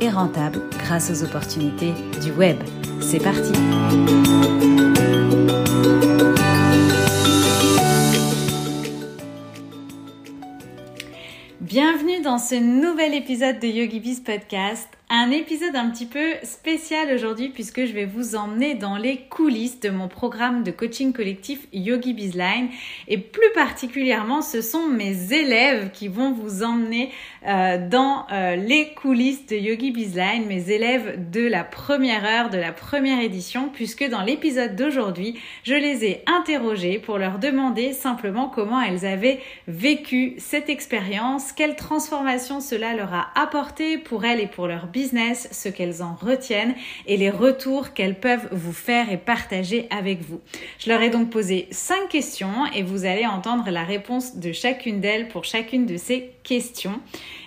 et rentable grâce aux opportunités du web. C'est parti Bienvenue dans ce nouvel épisode de YogiBiz Podcast un épisode un petit peu spécial aujourd'hui puisque je vais vous emmener dans les coulisses de mon programme de coaching collectif Yogi Bizline et plus particulièrement ce sont mes élèves qui vont vous emmener euh, dans euh, les coulisses de Yogi Bizline, mes élèves de la première heure de la première édition puisque dans l'épisode d'aujourd'hui je les ai interrogés pour leur demander simplement comment elles avaient vécu cette expérience, quelle transformation cela leur a apporté pour elles et pour leur business ce qu'elles en retiennent et les retours qu'elles peuvent vous faire et partager avec vous. Je leur ai donc posé cinq questions et vous allez entendre la réponse de chacune d'elles pour chacune de ces questions.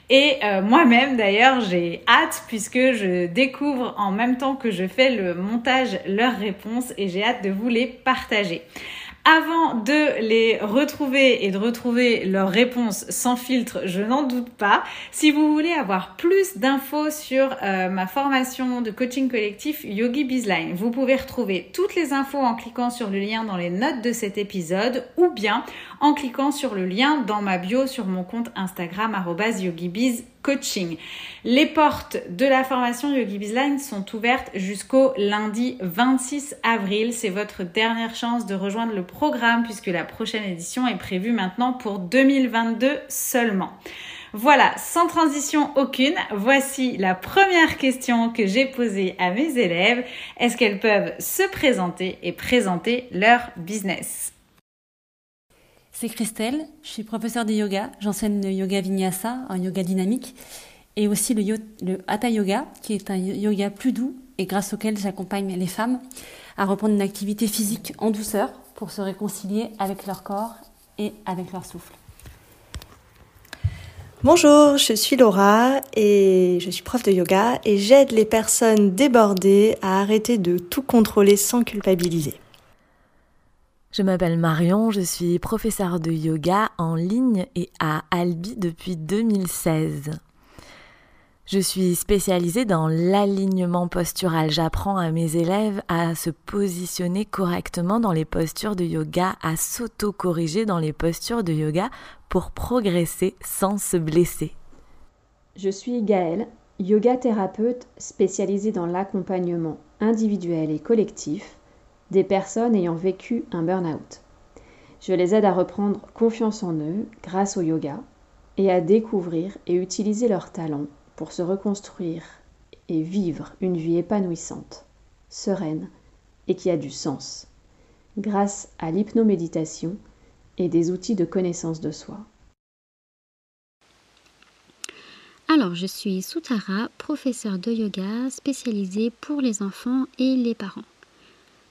Et euh, moi-même d'ailleurs j'ai hâte puisque je découvre en même temps que je fais le montage leurs réponses et j'ai hâte de vous les partager. Avant de les retrouver et de retrouver leurs réponses sans filtre, je n'en doute pas. Si vous voulez avoir plus d'infos sur euh, ma formation de coaching collectif Yogi Bizline, vous pouvez retrouver toutes les infos en cliquant sur le lien dans les notes de cet épisode ou bien en cliquant sur le lien dans ma bio sur mon compte Instagram YogiBiz coaching. Les portes de la formation Yogi Bizline sont ouvertes jusqu'au lundi 26 avril. C'est votre dernière chance de rejoindre le programme puisque la prochaine édition est prévue maintenant pour 2022 seulement. Voilà, sans transition aucune, voici la première question que j'ai posée à mes élèves. Est-ce qu'elles peuvent se présenter et présenter leur business? C'est Christelle, je suis professeure de yoga, j'enseigne le yoga vinyasa, un yoga dynamique, et aussi le, hatha yoga, qui est un yoga plus doux et grâce auquel j'accompagne les femmes à reprendre une activité physique en douceur pour se réconcilier avec leur corps et avec leur souffle. Bonjour, je suis Laura et je suis prof de yoga et j'aide les personnes débordées à arrêter de tout contrôler sans culpabiliser. Je m'appelle Marion, je suis professeure de yoga en ligne et à Albi depuis 2016. Je suis spécialisée dans l'alignement postural. J'apprends à mes élèves à se positionner correctement dans les postures de yoga, à s'auto-corriger dans les postures de yoga pour progresser sans se blesser. Je suis Gaëlle, yoga thérapeute spécialisée dans l'accompagnement individuel et collectif des personnes ayant vécu un burn-out. Je les aide à reprendre confiance en eux grâce au yoga et à découvrir et utiliser leurs talents pour se reconstruire et vivre une vie épanouissante, sereine et qui a du sens, grâce à l'hypnoméditation et des outils de connaissance de soi. Alors, je suis Soutara, professeure de yoga spécialisée pour les enfants et les parents.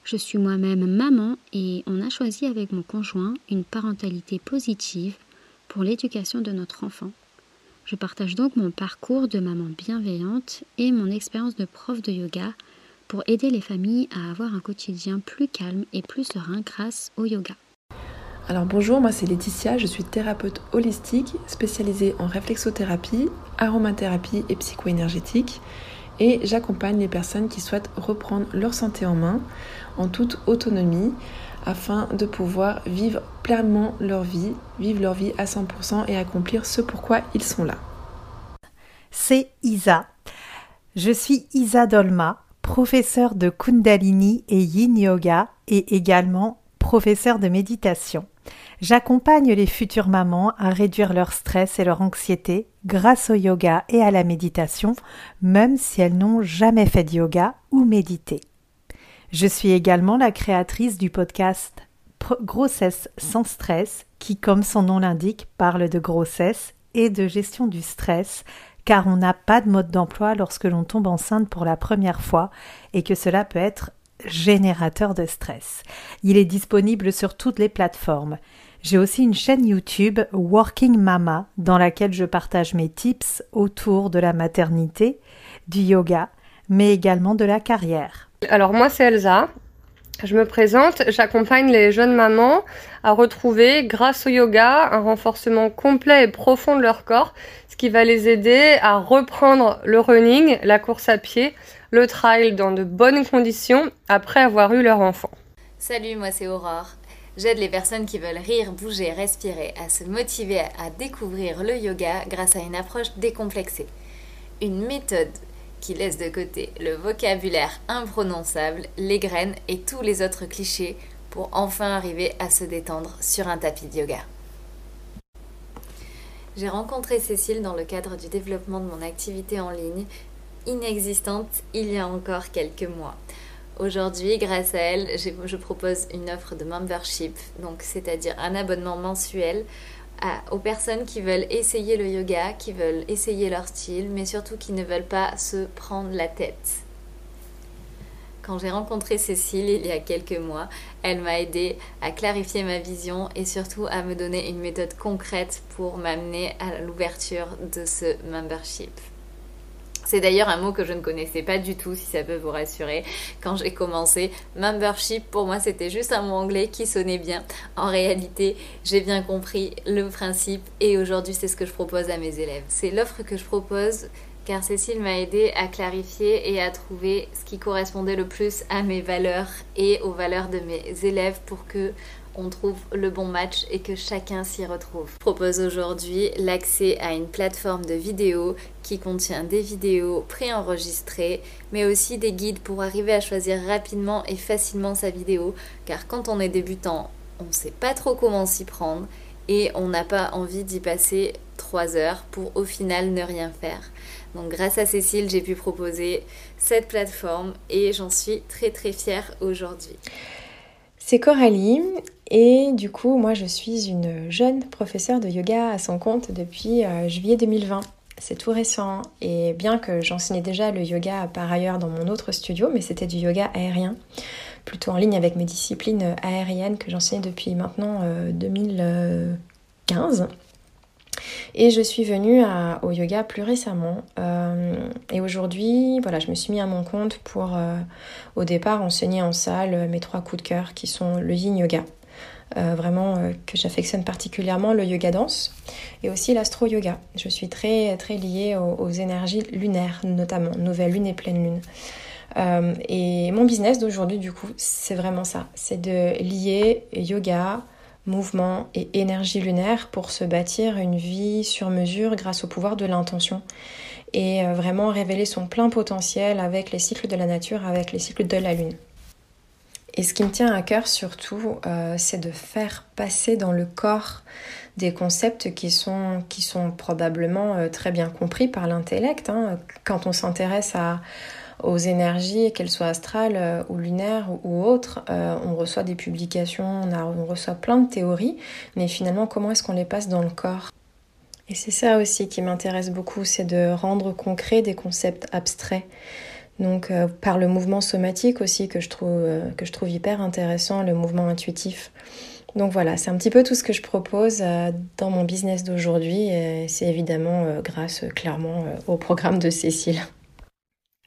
Je suis moi-même maman et on a choisi avec mon conjoint une parentalité positive pour l'éducation de notre enfant. Je partage donc mon parcours de maman bienveillante et mon expérience de prof de yoga pour aider les familles à avoir un quotidien plus calme et plus serein grâce au yoga. Alors bonjour, moi c'est Laetitia, je suis thérapeute holistique spécialisée en réflexothérapie, aromathérapie et psychoénergétique et j'accompagne les personnes qui souhaitent reprendre leur santé en main en toute autonomie afin de pouvoir vivre pleinement leur vie, vivre leur vie à 100% et accomplir ce pourquoi ils sont là. C'est Isa. Je suis Isa Dolma, professeure de Kundalini et Yin Yoga et également professeure de méditation. J'accompagne les futures mamans à réduire leur stress et leur anxiété grâce au yoga et à la méditation, même si elles n'ont jamais fait de yoga ou médité. Je suis également la créatrice du podcast Grossesse sans stress, qui, comme son nom l'indique, parle de grossesse et de gestion du stress, car on n'a pas de mode d'emploi lorsque l'on tombe enceinte pour la première fois et que cela peut être générateur de stress. Il est disponible sur toutes les plateformes. J'ai aussi une chaîne YouTube Working Mama dans laquelle je partage mes tips autour de la maternité, du yoga, mais également de la carrière. Alors moi c'est Elsa, je me présente, j'accompagne les jeunes mamans à retrouver, grâce au yoga, un renforcement complet et profond de leur corps, ce qui va les aider à reprendre le running, la course à pied, le trail dans de bonnes conditions après avoir eu leur enfant. Salut, moi c'est Aurore. J'aide les personnes qui veulent rire, bouger, respirer à se motiver à découvrir le yoga grâce à une approche décomplexée. Une méthode qui laisse de côté le vocabulaire imprononçable, les graines et tous les autres clichés pour enfin arriver à se détendre sur un tapis de yoga. J'ai rencontré Cécile dans le cadre du développement de mon activité en ligne, inexistante il y a encore quelques mois. Aujourd'hui, grâce à elle, je propose une offre de membership, donc c'est-à-dire un abonnement mensuel aux personnes qui veulent essayer le yoga, qui veulent essayer leur style, mais surtout qui ne veulent pas se prendre la tête. Quand j'ai rencontré Cécile il y a quelques mois, elle m'a aidé à clarifier ma vision et surtout à me donner une méthode concrète pour m'amener à l'ouverture de ce membership. C'est d'ailleurs un mot que je ne connaissais pas du tout, si ça peut vous rassurer. Quand j'ai commencé, membership, pour moi, c'était juste un mot anglais qui sonnait bien. En réalité, j'ai bien compris le principe et aujourd'hui, c'est ce que je propose à mes élèves. C'est l'offre que je propose car Cécile m'a aidé à clarifier et à trouver ce qui correspondait le plus à mes valeurs et aux valeurs de mes élèves pour que on trouve le bon match et que chacun s'y retrouve. Je propose aujourd'hui l'accès à une plateforme de vidéos qui contient des vidéos préenregistrées, mais aussi des guides pour arriver à choisir rapidement et facilement sa vidéo, car quand on est débutant, on ne sait pas trop comment s'y prendre et on n'a pas envie d'y passer trois heures pour au final ne rien faire. Donc grâce à Cécile, j'ai pu proposer cette plateforme et j'en suis très très fière aujourd'hui. C'est Coralie et du coup moi je suis une jeune professeure de yoga à son compte depuis euh, juillet 2020. C'est tout récent et bien que j'enseignais déjà le yoga par ailleurs dans mon autre studio, mais c'était du yoga aérien, plutôt en ligne avec mes disciplines aériennes que j'enseignais depuis maintenant 2015. Euh, et je suis venue au yoga plus récemment. Euh, et aujourd'hui, voilà, je me suis mis à mon compte pour euh, au départ enseigner en salle mes trois coups de cœur qui sont le yin yoga. Euh, vraiment que j'affectionne particulièrement le yoga danse et aussi l'astro yoga. Je suis très très liée aux, aux énergies lunaires notamment, nouvelle lune et pleine lune. et mon business d'aujourd'hui du coup c'est vraiment ça, c'est de lier yoga, mouvement et énergie lunaire pour se bâtir une vie sur mesure grâce au pouvoir de l'intention et euh, vraiment révéler son plein potentiel avec les cycles de la nature, avec les cycles de la lune. Et ce qui me tient à cœur surtout, euh, c'est de faire passer dans le corps des concepts qui sont, qui sont probablement euh, très bien compris par l'intellect. Hein. Quand on s'intéresse à, aux énergies, qu'elles soient astrales euh, ou lunaires ou, autres. Euh, on reçoit des publications, on, on reçoit plein de théories, mais finalement, comment est-ce qu'on les passe dans le corps? Et c'est ça aussi qui m'intéresse beaucoup, c'est de rendre concret des concepts abstraits. Donc euh, par le mouvement somatique aussi que je trouve, que je trouve hyper intéressant, le mouvement intuitif. Donc voilà, c'est un petit peu tout ce que je propose dans mon business d'aujourd'hui c'est évidemment grâce clairement au programme de Cécile.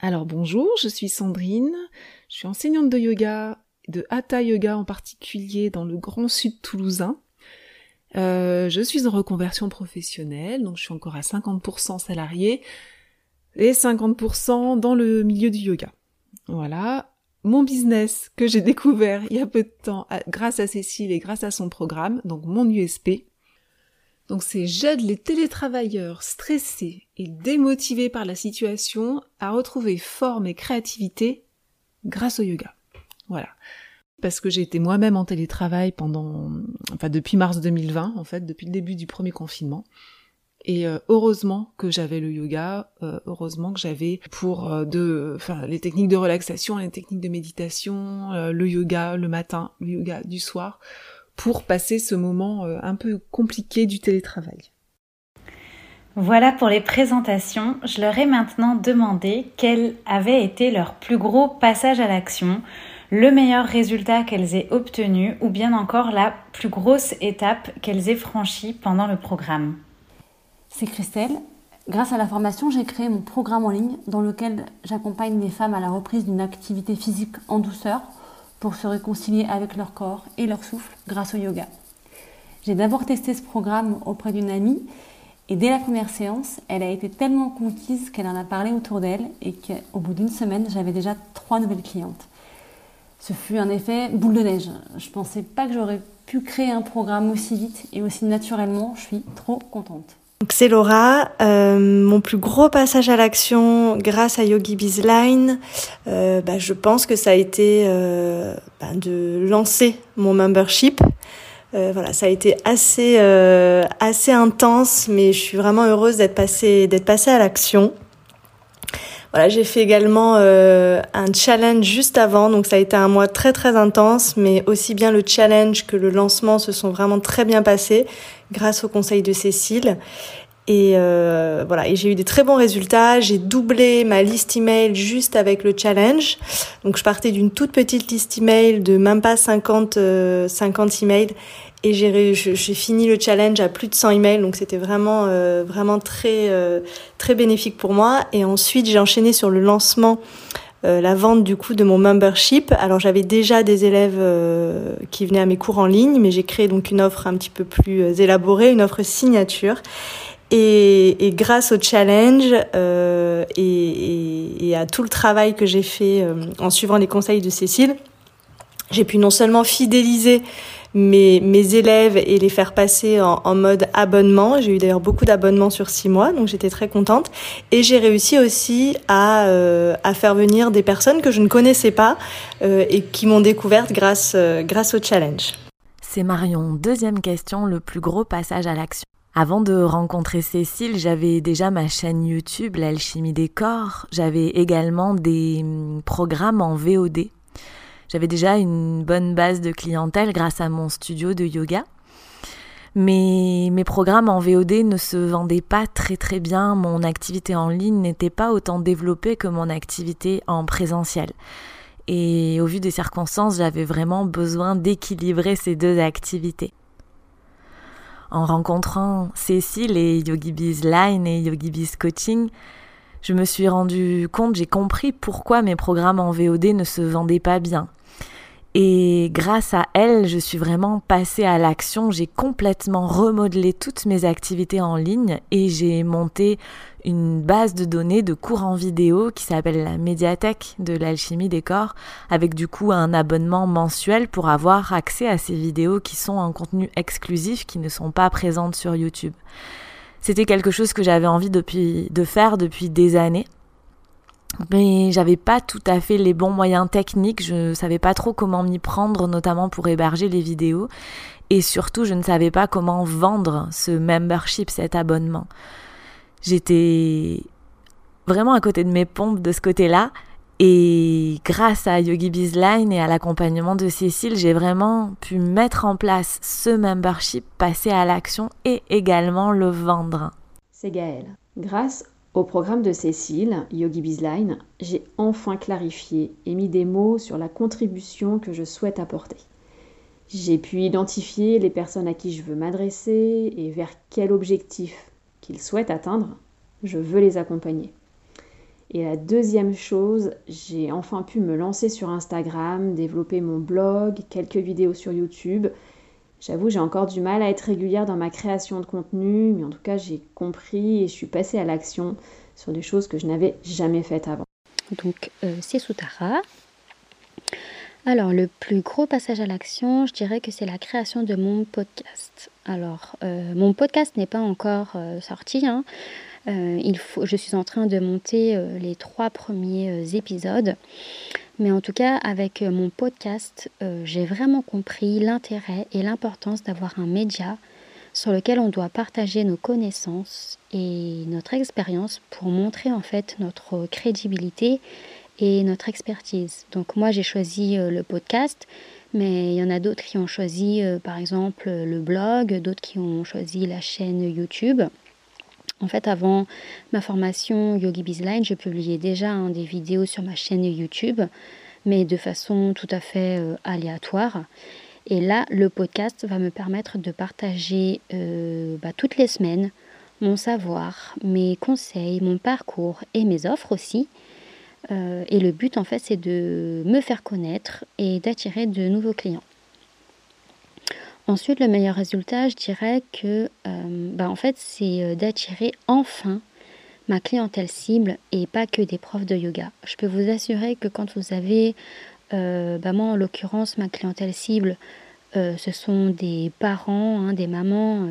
Alors bonjour, je suis Sandrine, je suis enseignante de yoga, de Hatha Yoga en particulier dans le Grand Sud toulousain. Euh, je suis en reconversion professionnelle, donc je suis encore à 50% salarié et 50% dans le milieu du yoga. Voilà, mon business que j'ai découvert il y a peu de temps grâce à Cécile et grâce à son programme, donc mon USP, donc c'est j'aide les télétravailleurs stressés et démotivés par la situation à retrouver forme et créativité grâce au yoga. Voilà. Parce que j'ai été moi-même en télétravail pendant, enfin depuis mars 2020 en fait, depuis le début du premier confinement. Et euh, heureusement que j'avais le yoga, euh, heureusement que j'avais pour euh, de, enfin les techniques de relaxation, les techniques de méditation, le yoga le matin, le yoga du soir, pour passer ce moment euh, un peu compliqué du télétravail. Voilà pour les présentations. Je leur ai maintenant demandé quel avait été leur plus gros passage à l'action, le meilleur résultat qu'elles aient obtenu ou bien encore la plus grosse étape qu'elles aient franchie pendant le programme. C'est Christelle. Grâce à la formation, j'ai créé mon programme en ligne dans lequel j'accompagne les femmes à la reprise d'une activité physique en douceur pour se réconcilier avec leur corps et leur souffle grâce au yoga. J'ai d'abord testé ce programme auprès d'une amie et dès la première séance, elle a été tellement conquise qu'elle en a parlé autour d'elle et qu'au bout d'une semaine, j'avais déjà trois nouvelles clientes. Ce fut un effet boule de neige. Je pensais pas que j'aurais pu créer un programme aussi vite et aussi naturellement. Je suis trop contente. C'est Laura. Euh, mon plus gros passage à l'action grâce à Yogi Bizline, euh, bah, je pense que ça a été euh, bah, de lancer mon membership. Euh, voilà, ça a été assez assez intense, mais je suis vraiment heureuse d'être passée d'être passée à l'action. Voilà, j'ai fait également euh, un challenge juste avant, donc ça a été un mois très très intense, mais aussi bien le challenge que le lancement se sont vraiment très bien passés grâce au conseil de Cécile. Et euh, voilà, et j'ai eu des très bons résultats. J'ai doublé ma liste email juste avec le challenge. Donc je partais d'une toute petite liste email de même pas 50 euh, 50 emails et j'ai j'ai fini le challenge à plus de 100 emails. Donc c'était vraiment euh, vraiment très euh, très bénéfique pour moi. Et ensuite j'ai enchaîné sur le lancement. Euh, la vente du coup de mon membership. Alors j'avais déjà des élèves euh, qui venaient à mes cours en ligne, mais j'ai créé donc une offre un petit peu plus euh, élaborée, une offre signature. Et, et, grâce au challenge euh, et, et, et, à tout le travail que j'ai fait en suivant les conseils de Cécile, j'ai pu non seulement fidéliser mes, mes élèves et les faire passer en, en mode abonnement. J'ai eu d'ailleurs beaucoup d'abonnements sur six mois, donc j'étais très contente. Et j'ai réussi aussi à, euh, à faire venir des personnes que je ne connaissais pas euh, et qui m'ont découverte grâce, euh, grâce au challenge. C'est Marion. Deuxième question, le plus gros passage à l'action. Avant de rencontrer Cécile, j'avais déjà ma chaîne YouTube, l'alchimie des corps. J'avais également des hum, programmes en VOD. J'avais déjà une bonne base de clientèle grâce à mon studio de yoga. Mais mes programmes en VOD ne se vendaient pas très très bien. Mon activité en ligne n'était pas autant développée que mon activité en présentiel. Et au vu des circonstances, j'avais vraiment besoin d'équilibrer ces deux activités en rencontrant Cécile et Yogi Bees Line et Yogi Bees Coaching, je me suis rendu compte, j'ai compris pourquoi mes programmes en VOD ne se vendaient pas bien. Et grâce à elle, je suis vraiment passée à l'action. J'ai complètement remodelé toutes mes activités en ligne et j'ai monté une base de données de cours en vidéo qui s'appelle la médiathèque de l'alchimie des corps, avec du coup un abonnement mensuel pour avoir accès à ces vidéos qui sont en contenu exclusif, qui ne sont pas présentes sur YouTube. C'était quelque chose que j'avais envie de faire depuis des années mais j'avais pas tout à fait les bons moyens techniques, je savais pas trop comment m'y prendre, notamment pour héberger les vidéos, et surtout je ne savais pas comment vendre ce membership, cet abonnement. J'étais vraiment à côté de mes pompes de ce côté-là, et grâce à Yogi Bizline et à l'accompagnement de Cécile, j'ai vraiment pu mettre en place ce membership, passer à l'action et également le vendre. C'est Gaëlle. Grâce au programme de Cécile, Yogi Bizline, j'ai enfin clarifié et mis des mots sur la contribution que je souhaite apporter. J'ai pu identifier les personnes à qui je veux m'adresser et vers quel objectif qu'ils souhaitent atteindre. Je veux les accompagner. Et la deuxième chose, j'ai enfin pu me lancer sur Instagram, développer mon blog, quelques vidéos sur YouTube, J'avoue, j'ai encore du mal à être régulière dans ma création de contenu, mais en tout cas, j'ai compris et je suis passée à l'action sur des choses que je n'avais jamais faites avant. Donc, euh, c'est Soutara. Alors, le plus gros passage à l'action, je dirais que c'est la création de mon podcast. Alors, euh, mon podcast n'est pas encore euh, sorti. Hein. il faut, je suis en train de monter les trois premiers épisodes. Mais en tout cas, avec euh, mon podcast, euh, j'ai vraiment compris l'intérêt et l'importance d'avoir un média sur lequel on doit partager nos connaissances et notre expérience pour montrer en fait notre crédibilité et notre expertise. Donc moi j'ai choisi euh, le podcast, mais il y en a d'autres qui ont choisi par exemple le blog, d'autres qui ont choisi la chaîne YouTube. En fait, avant ma formation Yogi Bizline, je publiais déjà hein, des vidéos sur ma chaîne YouTube. mais de façon tout à fait aléatoire. Et là, le podcast va me permettre de partager bah, toutes les semaines mon savoir, mes conseils, mon parcours et mes offres aussi. et le but, en fait, c'est de me faire connaître et d'attirer de nouveaux clients. Ensuite, le meilleur résultat, je dirais que euh, bah, en fait, c'est euh, d'attirer enfin ma clientèle cible et pas que des profs de yoga. Je peux vous assurer que quand vous avez, euh, bah, moi en l'occurrence, ma clientèle cible, ce sont des parents, des mamans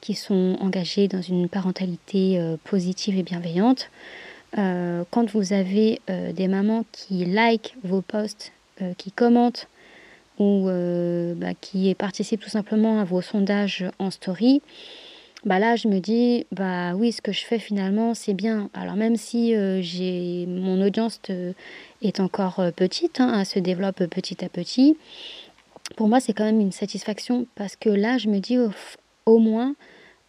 qui sont engagés dans une parentalité positive et bienveillante. quand vous avez des mamans qui like vos posts, qui commentent ou euh, bah, qui participe tout simplement à vos sondages en story, bah là je me dis bah oui ce que je fais finalement c'est bien. Alors même si euh, j'ai mon audience euh, est encore petite, hein, elle se développe petit à petit, pour moi c'est quand même une satisfaction parce que là je me dis au, moins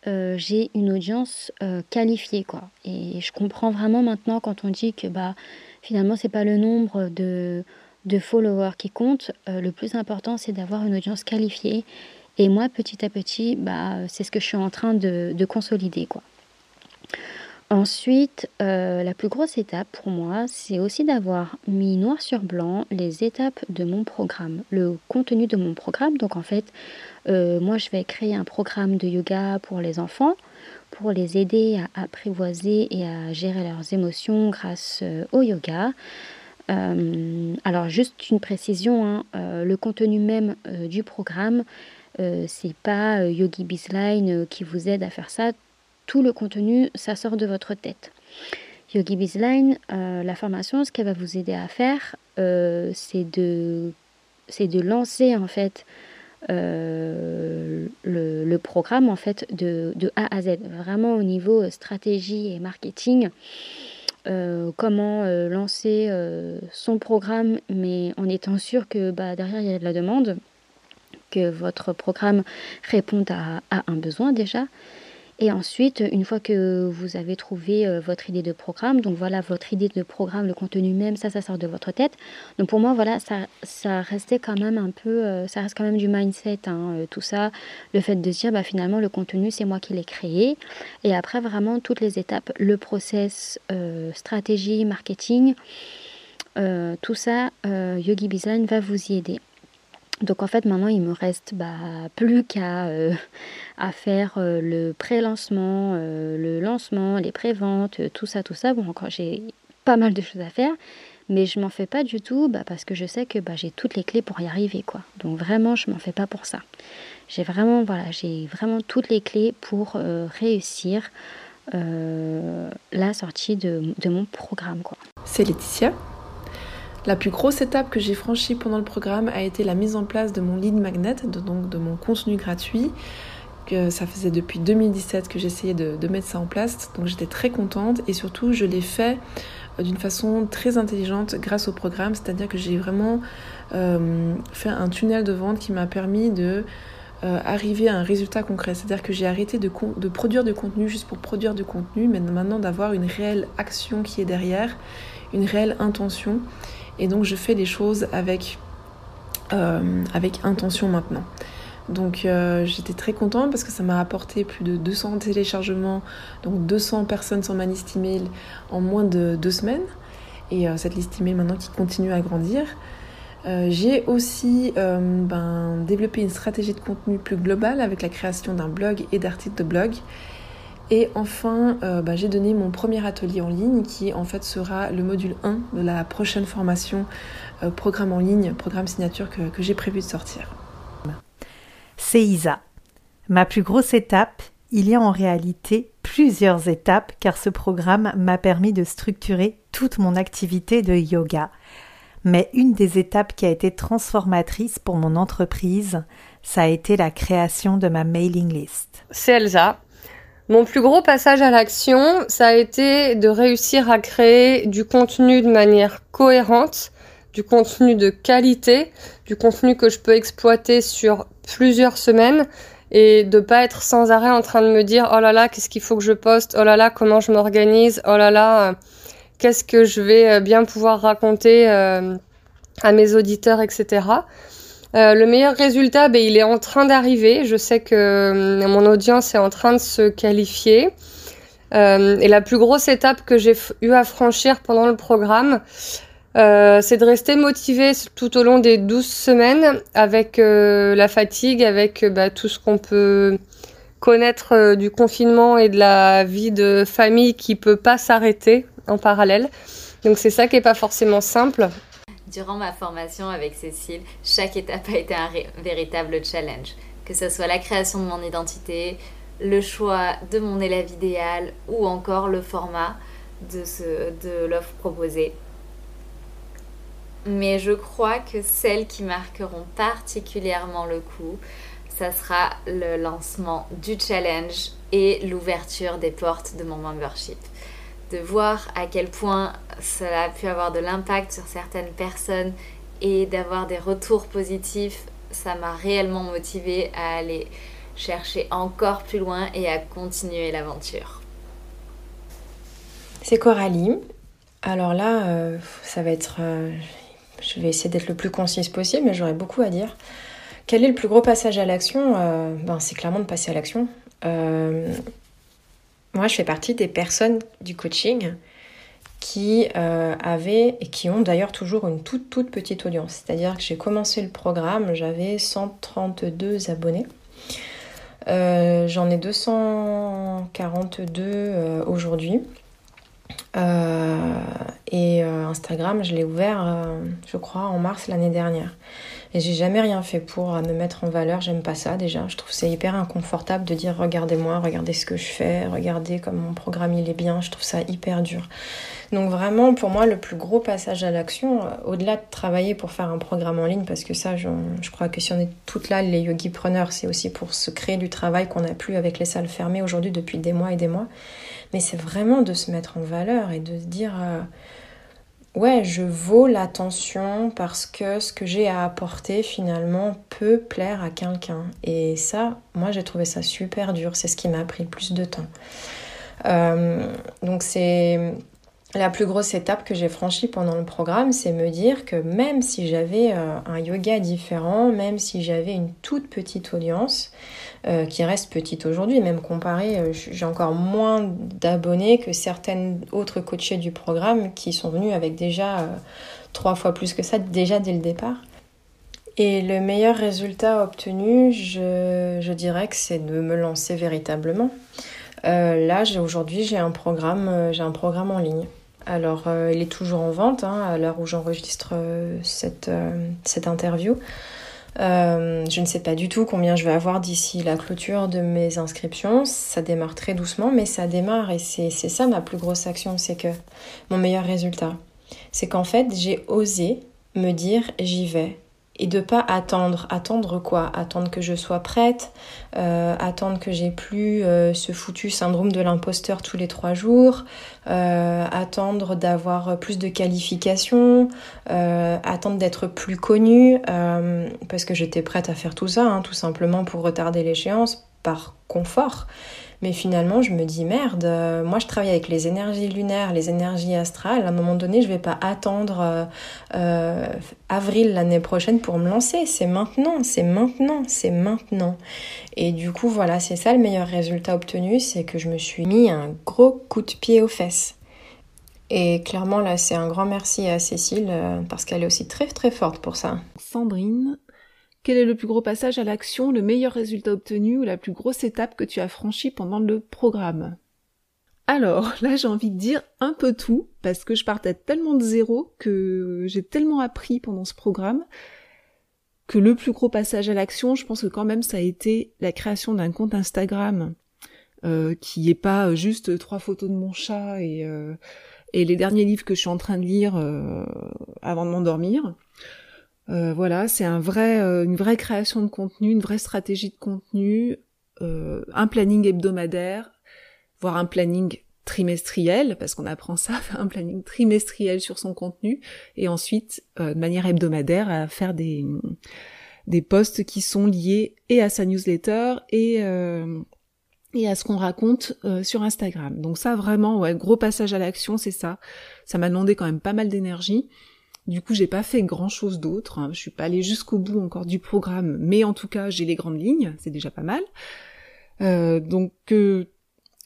j'ai une audience qualifiée quoi. Et je comprends vraiment maintenant quand on dit que bah finalement c'est pas le nombre de de followers qui comptent, euh, le plus important c'est d'avoir une audience qualifiée. Et moi, petit à petit, bah, c'est ce que je suis en train de, consolider. Quoi. Ensuite, euh, la plus grosse étape pour moi, c'est aussi d'avoir mis noir sur blanc les étapes de mon programme, le contenu de mon programme. Donc en fait, euh, moi, je vais créer un programme de yoga pour les enfants, pour les aider à apprivoiser et à gérer leurs émotions grâce au yoga. Euh, alors juste une précision, hein, euh, le contenu même euh, du programme, c'est pas Yogi Bizline qui vous aide à faire ça. Tout le contenu, ça sort de votre tête. Yogi Bizline, la formation, ce qu'elle va vous aider à faire, c'est de, lancer en fait le, le, programme en fait de, de, A à Z, vraiment au niveau stratégie et marketing. Euh, comment euh, lancer euh, son programme, mais en étant sûr que bah, derrière il y a de la demande, que votre programme réponde à un besoin déjà, et ensuite, une fois que vous avez trouvé euh, votre idée de programme, donc voilà votre idée de programme, le contenu même, ça, ça sort de votre tête. Donc pour moi, voilà, ça, ça restait quand même un peu, euh, ça reste quand même du mindset, hein, euh, tout ça. Le fait de dire, bah, finalement, le contenu, c'est moi qui l'ai créé. Et après, vraiment, toutes les étapes, le process, stratégie, marketing, tout ça, Yogi Bizline va vous y aider. Donc en fait maintenant il me reste bah, plus qu'à euh, à faire euh, le pré-lancement, euh, le lancement, les pré-ventes, tout ça, tout ça. Bon encore j'ai pas mal de choses à faire, mais je m'en fais pas du tout bah, parce que je sais que bah, j'ai toutes les clés pour y arriver quoi. Donc vraiment je m'en fais pas pour ça. J'ai vraiment voilà j'ai vraiment toutes les clés pour réussir la sortie de, de mon programme quoi. C'est Laetitia. La plus grosse étape que j'ai franchie pendant le programme a été la mise en place de mon lead magnet, donc de mon contenu gratuit. Que ça faisait depuis 2017 que j'essayais de, mettre ça en place, donc j'étais très contente et surtout je l'ai fait euh, d'une façon très intelligente grâce au programme, c'est-à-dire que j'ai vraiment euh, fait un tunnel de vente qui m'a permis de euh, arriver à un résultat concret. C'est-à-dire que j'ai arrêté de, de, produire du contenu juste pour produire du contenu, mais maintenant d'avoir une réelle action qui est derrière, une réelle intention. Et donc je fais les choses avec, euh, avec intention maintenant. Donc euh, j'étais très contente parce que ça m'a apporté plus de 200 téléchargements, donc 200 personnes sur ma liste email en moins de deux semaines. Et euh, cette liste email maintenant qui continue à grandir. J'ai aussi ben, développé une stratégie de contenu plus globale avec la création d'un blog et d'articles de blog. Et enfin, euh, bah, j'ai donné mon premier atelier en ligne qui en fait sera le module 1 de la prochaine formation euh, programme en ligne, programme signature que, que j'ai prévu de sortir. C'est Isa. Ma plus grosse étape, il y a en réalité plusieurs étapes car ce programme m'a permis de structurer toute mon activité de yoga. Mais une des étapes qui a été transformatrice pour mon entreprise, ça a été la création de ma mailing list. C'est Elsa, mon plus gros passage à l'action, ça a été de réussir à créer du contenu de manière cohérente, du contenu de qualité, du contenu que je peux exploiter sur plusieurs semaines et de pas être sans arrêt en train de me dire oh là là qu'est-ce qu'il faut que je poste, oh là là comment je m'organise, oh là là euh, qu'est-ce que je vais euh, bien pouvoir raconter euh, à mes auditeurs, etc. le meilleur résultat, ben, il est en train d'arriver. Je sais que mon audience est en train de se qualifier. et la plus grosse étape que j'ai eu à franchir pendant le programme, euh, c'est de rester motivé tout au long des 12 semaines avec euh, la fatigue, avec euh, bah, tout ce qu'on peut connaître du confinement et de la vie de famille qui peut pas s'arrêter en parallèle. Donc c'est ça qui est pas forcément simple. Durant ma formation avec Cécile, chaque étape a été un véritable challenge. Que ce soit la création de mon identité, le choix de mon élève idéal ou encore le format de, l'offre proposée mais je crois que celles qui marqueront particulièrement le coup, ça sera le lancement du challenge et l'ouverture des portes de mon membership. De voir à quel point cela a pu avoir de l'impact sur certaines personnes et d'avoir des retours positifs, ça m'a réellement motivée à aller chercher encore plus loin et à continuer l'aventure. C'est Coralie. Alors là, euh, ça va être... Euh, je vais essayer d'être le plus concise possible, mais j'aurais beaucoup à dire. Quel est le plus gros passage à l'action? Euh, ben, C'est clairement de passer à l'action. Euh, moi, je fais partie des personnes du coaching qui euh, avaient et qui ont d'ailleurs toujours une toute toute petite audience. C'est-à-dire que j'ai commencé le programme, j'avais 132 abonnés. J'en ai 242 aujourd'hui. Euh, et euh, Instagram, je l'ai ouvert, euh, je crois, en mars l'année dernière. Et j'ai jamais rien fait pour me mettre en valeur. J'aime pas ça déjà. Je trouve c'est hyper inconfortable de dire regardez-moi, regardez ce que je fais, regardez comme mon programme il est bien. Je trouve ça hyper dur. Donc vraiment, pour moi, le plus gros passage à l'action, au-delà de travailler pour faire un programme en ligne, parce que ça, je, je crois que si on est toutes là, les yogi preneurs, c'est aussi pour se créer du travail qu'on n'a plus avec les salles fermées aujourd'hui depuis des mois et des mois mais c'est vraiment de se mettre en valeur et de se dire euh, ouais, je vaux l'attention parce que ce que j'ai à apporter finalement peut plaire à quelqu'un. Et ça, moi j'ai trouvé ça super dur, c'est ce qui m'a pris le plus de temps. Euh, donc c'est la plus grosse étape que j'ai franchie pendant le programme, c'est me dire que même si j'avais euh, un yoga différent, même si j'avais une toute petite audience, euh, qui reste petite aujourd'hui, même comparé, euh, j'ai encore moins d'abonnés que certaines autres coachées du programme qui sont venues avec déjà trois fois plus que ça, déjà dès le départ. Et le meilleur résultat obtenu, je, dirais que c'est de me lancer véritablement. là, aujourd'hui, j'ai un programme, un programme en ligne. Alors, euh, il est toujours en vente hein, à l'heure où j'enregistre euh, euh, cette, interview. Je ne sais pas du tout combien je vais avoir d'ici la clôture de mes inscriptions. Ça démarre très doucement, mais ça démarre et c'est ça ma plus grosse action, c'est que mon meilleur résultat. C'est qu'en fait, j'ai osé me dire j'y vais et de pas attendre. Attendre quoi? Attendre que je sois prête, euh, attendre que j'ai plus euh, ce foutu syndrome de l'imposteur tous les trois jours, euh, attendre d'avoir plus de qualifications, attendre d'être plus connue, parce que j'étais prête à faire tout ça, hein, tout simplement pour retarder l'échéance par confort. Mais finalement, je me dis merde, euh, moi je travaille avec les énergies lunaires, les énergies astrales. À un moment donné, je vais pas attendre euh, euh, avril l'année prochaine pour me lancer. C'est maintenant, c'est maintenant, c'est maintenant. Et du coup, voilà, c'est ça le meilleur résultat obtenu, c'est que je me suis mis un gros coup de pied aux fesses. Et clairement, là, c'est un grand merci à Cécile parce qu'elle est aussi très très forte pour ça. Sandrine, quel est le plus gros passage à l'action, le meilleur résultat obtenu ou la plus grosse étape que tu as franchie pendant le programme? Alors là j'ai envie de dire un peu tout parce que je partais tellement de zéro que j'ai tellement appris pendant ce programme que le plus gros passage à l'action je pense que quand même ça a été la création d'un compte Instagram euh, qui est pas juste trois photos de mon chat et, euh, et les derniers livres que je suis en train de lire euh, avant de m'endormir. Euh, voilà, c'est un vrai, euh, une vraie création de contenu, une vraie stratégie de contenu, euh, un planning hebdomadaire, voire un planning trimestriel, parce qu'on apprend ça, un planning trimestriel sur son contenu, et ensuite, de manière hebdomadaire, à faire des, des posts qui sont liés et à sa newsletter et, et à ce qu'on raconte sur Instagram. Donc ça, vraiment, ouais, gros passage à l'action, c'est ça. Ça m'a demandé quand même pas mal d'énergie. Du coup, j'ai pas fait grand chose d'autre. Hein. Je suis pas allée jusqu'au bout encore du programme, mais en tout cas, j'ai les grandes lignes, c'est déjà pas mal. Euh, donc, euh,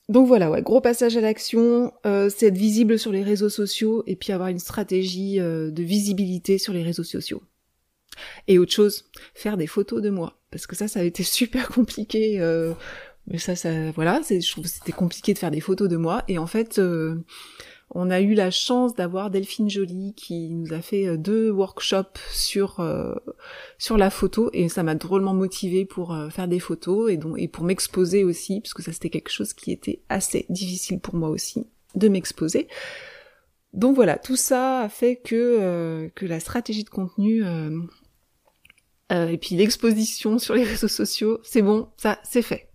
donc voilà, ouais, gros passage à l'action, euh, c'est être visible sur les réseaux sociaux et puis avoir une stratégie de visibilité sur les réseaux sociaux. Et autre chose, faire des photos de moi, parce que ça, ça a été super compliqué. mais ça, ça, voilà, je trouve c'était compliqué de faire des photos de moi. Et en fait, on a eu la chance d'avoir Delphine Joly qui nous a fait euh, deux workshops sur euh, sur la photo et ça m'a drôlement motivée pour euh, faire des photos et donc et pour m'exposer aussi parce que ça c'était quelque chose qui était assez difficile pour moi aussi de m'exposer. Donc voilà, tout ça a fait que que la stratégie de contenu et puis l'exposition sur les réseaux sociaux, c'est bon, ça c'est fait.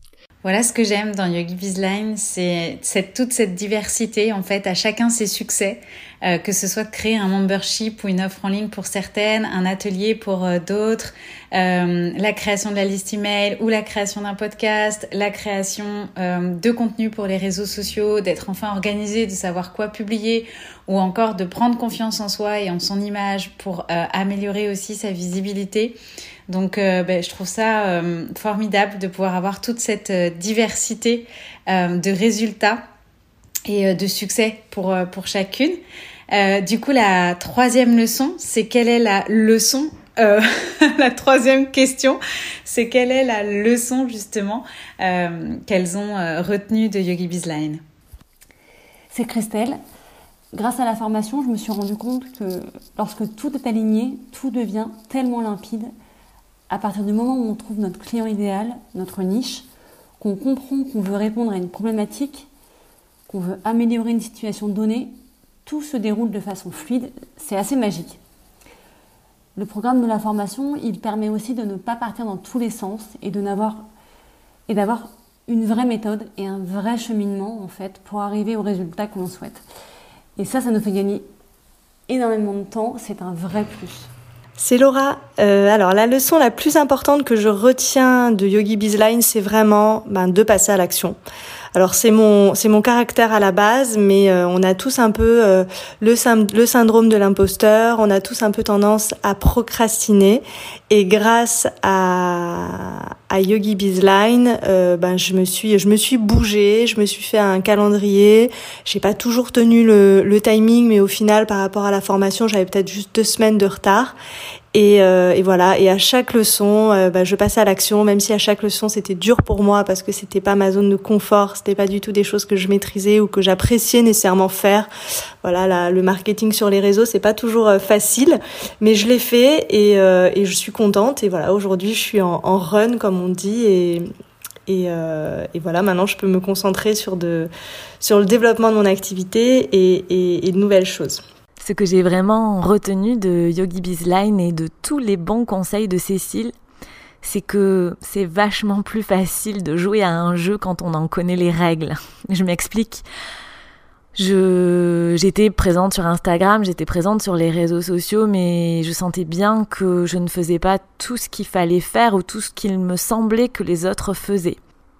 Voilà ce que j'aime dans Yogi Bizline, c'est toute cette diversité en fait, à chacun ses succès, euh, que ce soit de créer un membership ou une offre en ligne pour certaines, un atelier pour euh, d'autres, euh, la création de la liste email ou la création d'un podcast, la création de contenu pour les réseaux sociaux, d'être enfin organisé, de savoir quoi publier ou encore de prendre confiance en soi et en son image pour améliorer aussi sa visibilité. Donc ben, je trouve ça formidable de pouvoir avoir toute cette diversité de résultats et de succès pour, pour chacune. Du coup, la troisième leçon, c'est quelle est la leçon la troisième question, c'est quelle est la leçon justement qu'elles ont retenue de Yogi Bizline C'est Christelle. Grâce à la formation, je me suis rendu compte que lorsque tout est aligné, tout devient tellement limpide à partir du moment où on trouve notre client idéal, notre niche, qu'on comprend qu'on veut répondre à une problématique, qu'on veut améliorer une situation donnée, tout se déroule de façon fluide. C'est assez magique. Le programme de la formation, il permet aussi de ne pas partir dans tous les sens et d'avoir une vraie méthode et un vrai cheminement en fait pour arriver au résultat que l'on souhaite. Et ça, ça nous fait gagner énormément de temps. C'est un vrai plus. C'est Laura. Euh, alors la leçon la plus importante que je retiens de Yogi Bizline, c'est vraiment ben, de passer à l'action. Alors c'est mon c'est mon caractère à la base, mais euh, on a tous un peu euh, le, le syndrome de l'imposteur, on a tous un peu tendance à procrastiner. Et grâce à, Yogi Bizline, euh, ben je me suis je me suis bougée, je me suis fait un calendrier. J'ai pas toujours tenu le, le timing, mais au final par rapport à la formation, j'avais peut-être juste deux semaines de retard. Et, euh, et, voilà. Et à chaque leçon, euh, bah, je passais à l'action, même si à chaque leçon c'était dur pour moi parce que c'était pas ma zone de confort, c'était pas du tout des choses que je maîtrisais ou que j'appréciais nécessairement faire. Voilà, le marketing sur les réseaux, c'est pas toujours euh, facile, mais je l'ai fait et, et, je suis contente. Et voilà, aujourd'hui, je suis en, en, run comme on dit et et, voilà, maintenant je peux me concentrer sur, de, sur le développement de mon activité et, et, et de nouvelles choses. Ce que j'ai vraiment retenu de Yogi Bizline et de tous les bons conseils de Cécile, c'est que c'est vachement plus facile de jouer à un jeu quand on en connaît les règles. Je m'explique. Je, j'étais présente sur Instagram, j'étais présente sur les réseaux sociaux, mais je sentais bien que je ne faisais pas tout ce qu'il fallait faire ou tout ce qu'il me semblait que les autres faisaient.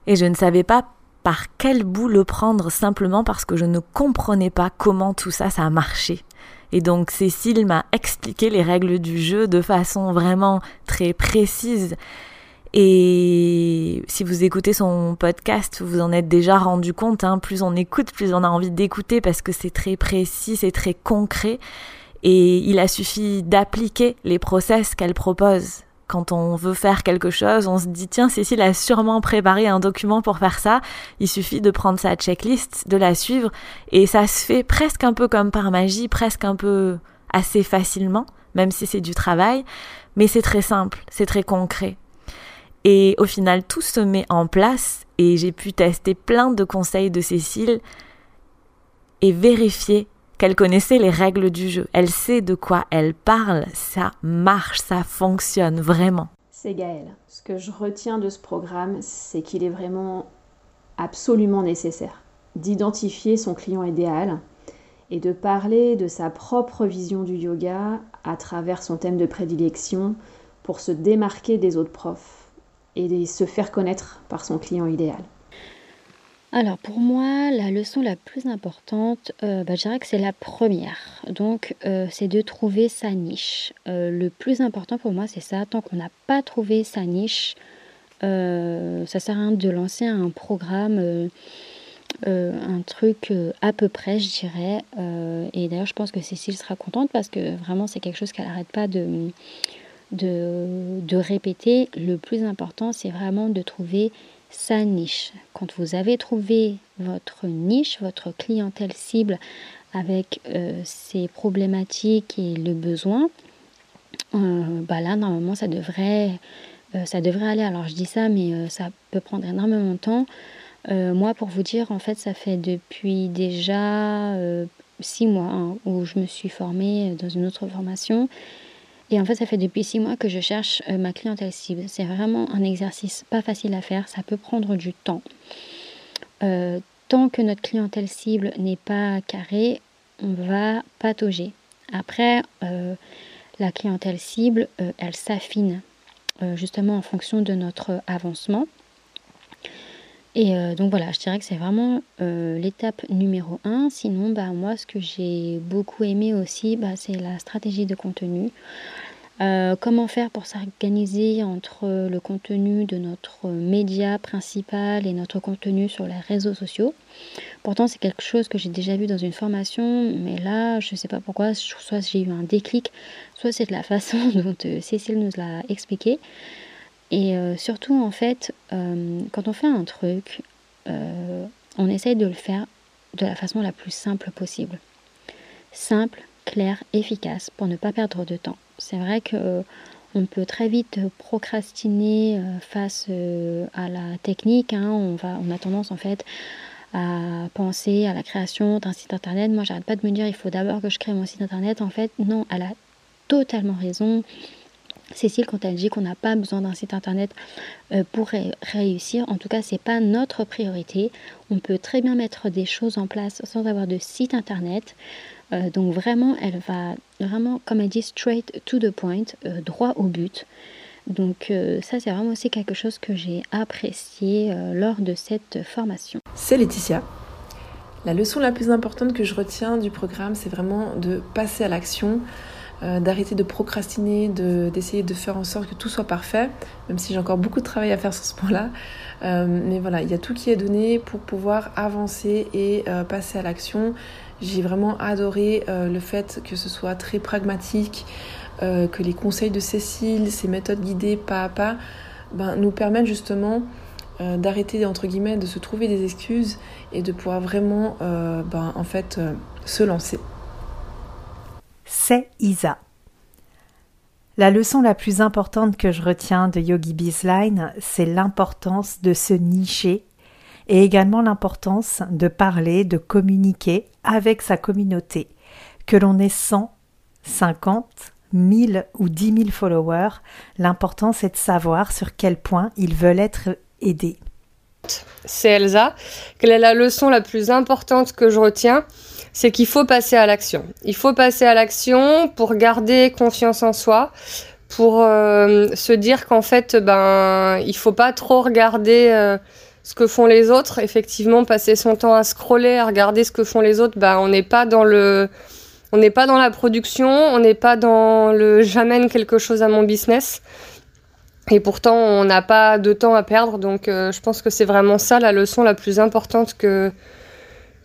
Et je ne savais pas par quel bout le prendre simplement parce que je ne comprenais pas comment tout ça, ça a marché. Et donc Cécile m'a expliqué les règles du jeu de façon vraiment très précise. Et si vous écoutez son podcast, vous en êtes déjà rendu compte. Hein. plus on écoute, plus on a envie d'écouter parce que c'est très précis, c'est très concret. Et il a suffi d'appliquer les process qu'elle propose quand on veut faire quelque chose, on se dit tiens, Cécile a sûrement préparé un document pour faire ça. Il suffit de prendre sa checklist, de la suivre, et ça se fait presque un peu comme par magie, presque un peu assez facilement, même si c'est du travail, mais c'est très simple, c'est très concret. Et au final, tout se met en place, et j'ai pu tester plein de conseils de Cécile et vérifier qu'elle connaissait les règles du jeu. Elle sait de quoi elle parle. Ça marche, ça fonctionne vraiment. C'est Gaël. Ce que je retiens de ce programme, c'est qu'il est vraiment absolument nécessaire d'identifier son client idéal et de parler de sa propre vision du yoga à travers son thème de prédilection pour se démarquer des autres profs et se faire connaître par son client idéal. Alors pour moi, la leçon la plus importante, euh, bah, je dirais que c'est la première. Donc euh, c'est de trouver sa niche. Euh, le plus important pour moi, c'est ça. Tant qu'on n'a pas trouvé sa niche, ça sert à rien de lancer un programme, un truc à peu près, je dirais. et d'ailleurs, je pense que Cécile sera contente parce que vraiment, c'est quelque chose qu'elle n'arrête pas de, de, de répéter. Le plus important, c'est vraiment de trouver sa niche. Quand vous avez trouvé votre niche, votre clientèle cible avec euh, ses problématiques et le besoin, euh, bah là normalement ça devrait, euh, ça devrait aller. Alors je dis ça, mais ça peut prendre énormément de temps. moi, pour vous dire, en fait, ça fait depuis déjà six mois hein, où je me suis formée dans une autre formation et en fait, ça fait depuis six mois que je cherche euh, ma clientèle cible. C'est vraiment un exercice pas facile à faire, ça peut prendre du temps. Euh, tant que notre clientèle cible n'est pas carrée, on va patauger. Après, euh, la clientèle cible, elle s'affine justement en fonction de notre avancement. Et donc voilà, je dirais que c'est vraiment l'étape numéro un. Sinon, bah, moi, ce que j'ai beaucoup aimé aussi, bah, c'est la stratégie de contenu. Euh, comment faire pour s'organiser entre le contenu de notre média principal et notre contenu sur les réseaux sociaux? Pourtant, c'est quelque chose que j'ai déjà vu dans une formation, mais là, je ne sais pas pourquoi, soit j'ai eu un déclic, soit c'est de la façon dont euh, Cécile nous l'a expliqué. Et euh, surtout, en fait, quand on fait un truc, on essaye de le faire de la façon la plus simple possible. Simple, clair, efficace pour ne pas perdre de temps. C'est vrai que euh, on peut très vite procrastiner euh, face euh, à la technique. Hein. On, va, on a tendance en fait à penser à la création d'un site internet. Moi, j'arrête pas de me dire il faut d'abord que je crée mon site internet. En fait, non, elle a totalement raison. Cécile, quand elle dit qu'on n'a pas besoin d'un site internet pour réussir, en tout cas, c'est pas notre priorité. On peut très bien mettre des choses en place sans avoir de site internet. Euh, donc vraiment, elle va vraiment, comme elle dit, straight to the point, euh, droit au but. Donc euh, ça, c'est vraiment aussi quelque chose que j'ai apprécié lors de cette formation. C'est Laetitia. La leçon la plus importante que je retiens du programme, c'est vraiment de passer à l'action, d'arrêter de procrastiner, d'essayer de, faire en sorte que tout soit parfait, même si j'ai encore beaucoup de travail à faire sur ce point-là. mais voilà, il y a tout qui est donné pour pouvoir avancer et passer à l'action. J'ai vraiment adoré euh, le fait que ce soit très pragmatique, euh, que les conseils de Cécile, ces méthodes guidées pas à pas, ben, nous permettent justement euh, d'arrêter entre guillemets de se trouver des excuses et de pouvoir vraiment ben, en fait se lancer. C'est Isa. La leçon la plus importante que je retiens de Yogi Bizline, c'est l'importance de se nicher et également l'importance de parler, de communiquer avec sa communauté. Que l'on ait 100, 50, 1000 ou 10 000 followers, l'important c'est de savoir sur quel point ils veulent être aidés. C'est Elsa. Quelle est la leçon la plus importante que je retiens? C'est qu'il faut passer à l'action. Il faut passer à l'action pour garder confiance en soi, pour euh, se dire qu'en fait, ben, il faut pas trop regarder. Euh, ce que font les autres. Effectivement, passer son temps à scroller, à regarder ce que font les autres, bah, on n'est pas dans le, on n'est pas dans la production, on n'est pas dans le j'amène quelque chose à mon business. Et pourtant, on n'a pas de temps à perdre. Donc, euh, je pense que c'est vraiment ça la leçon la plus importante que,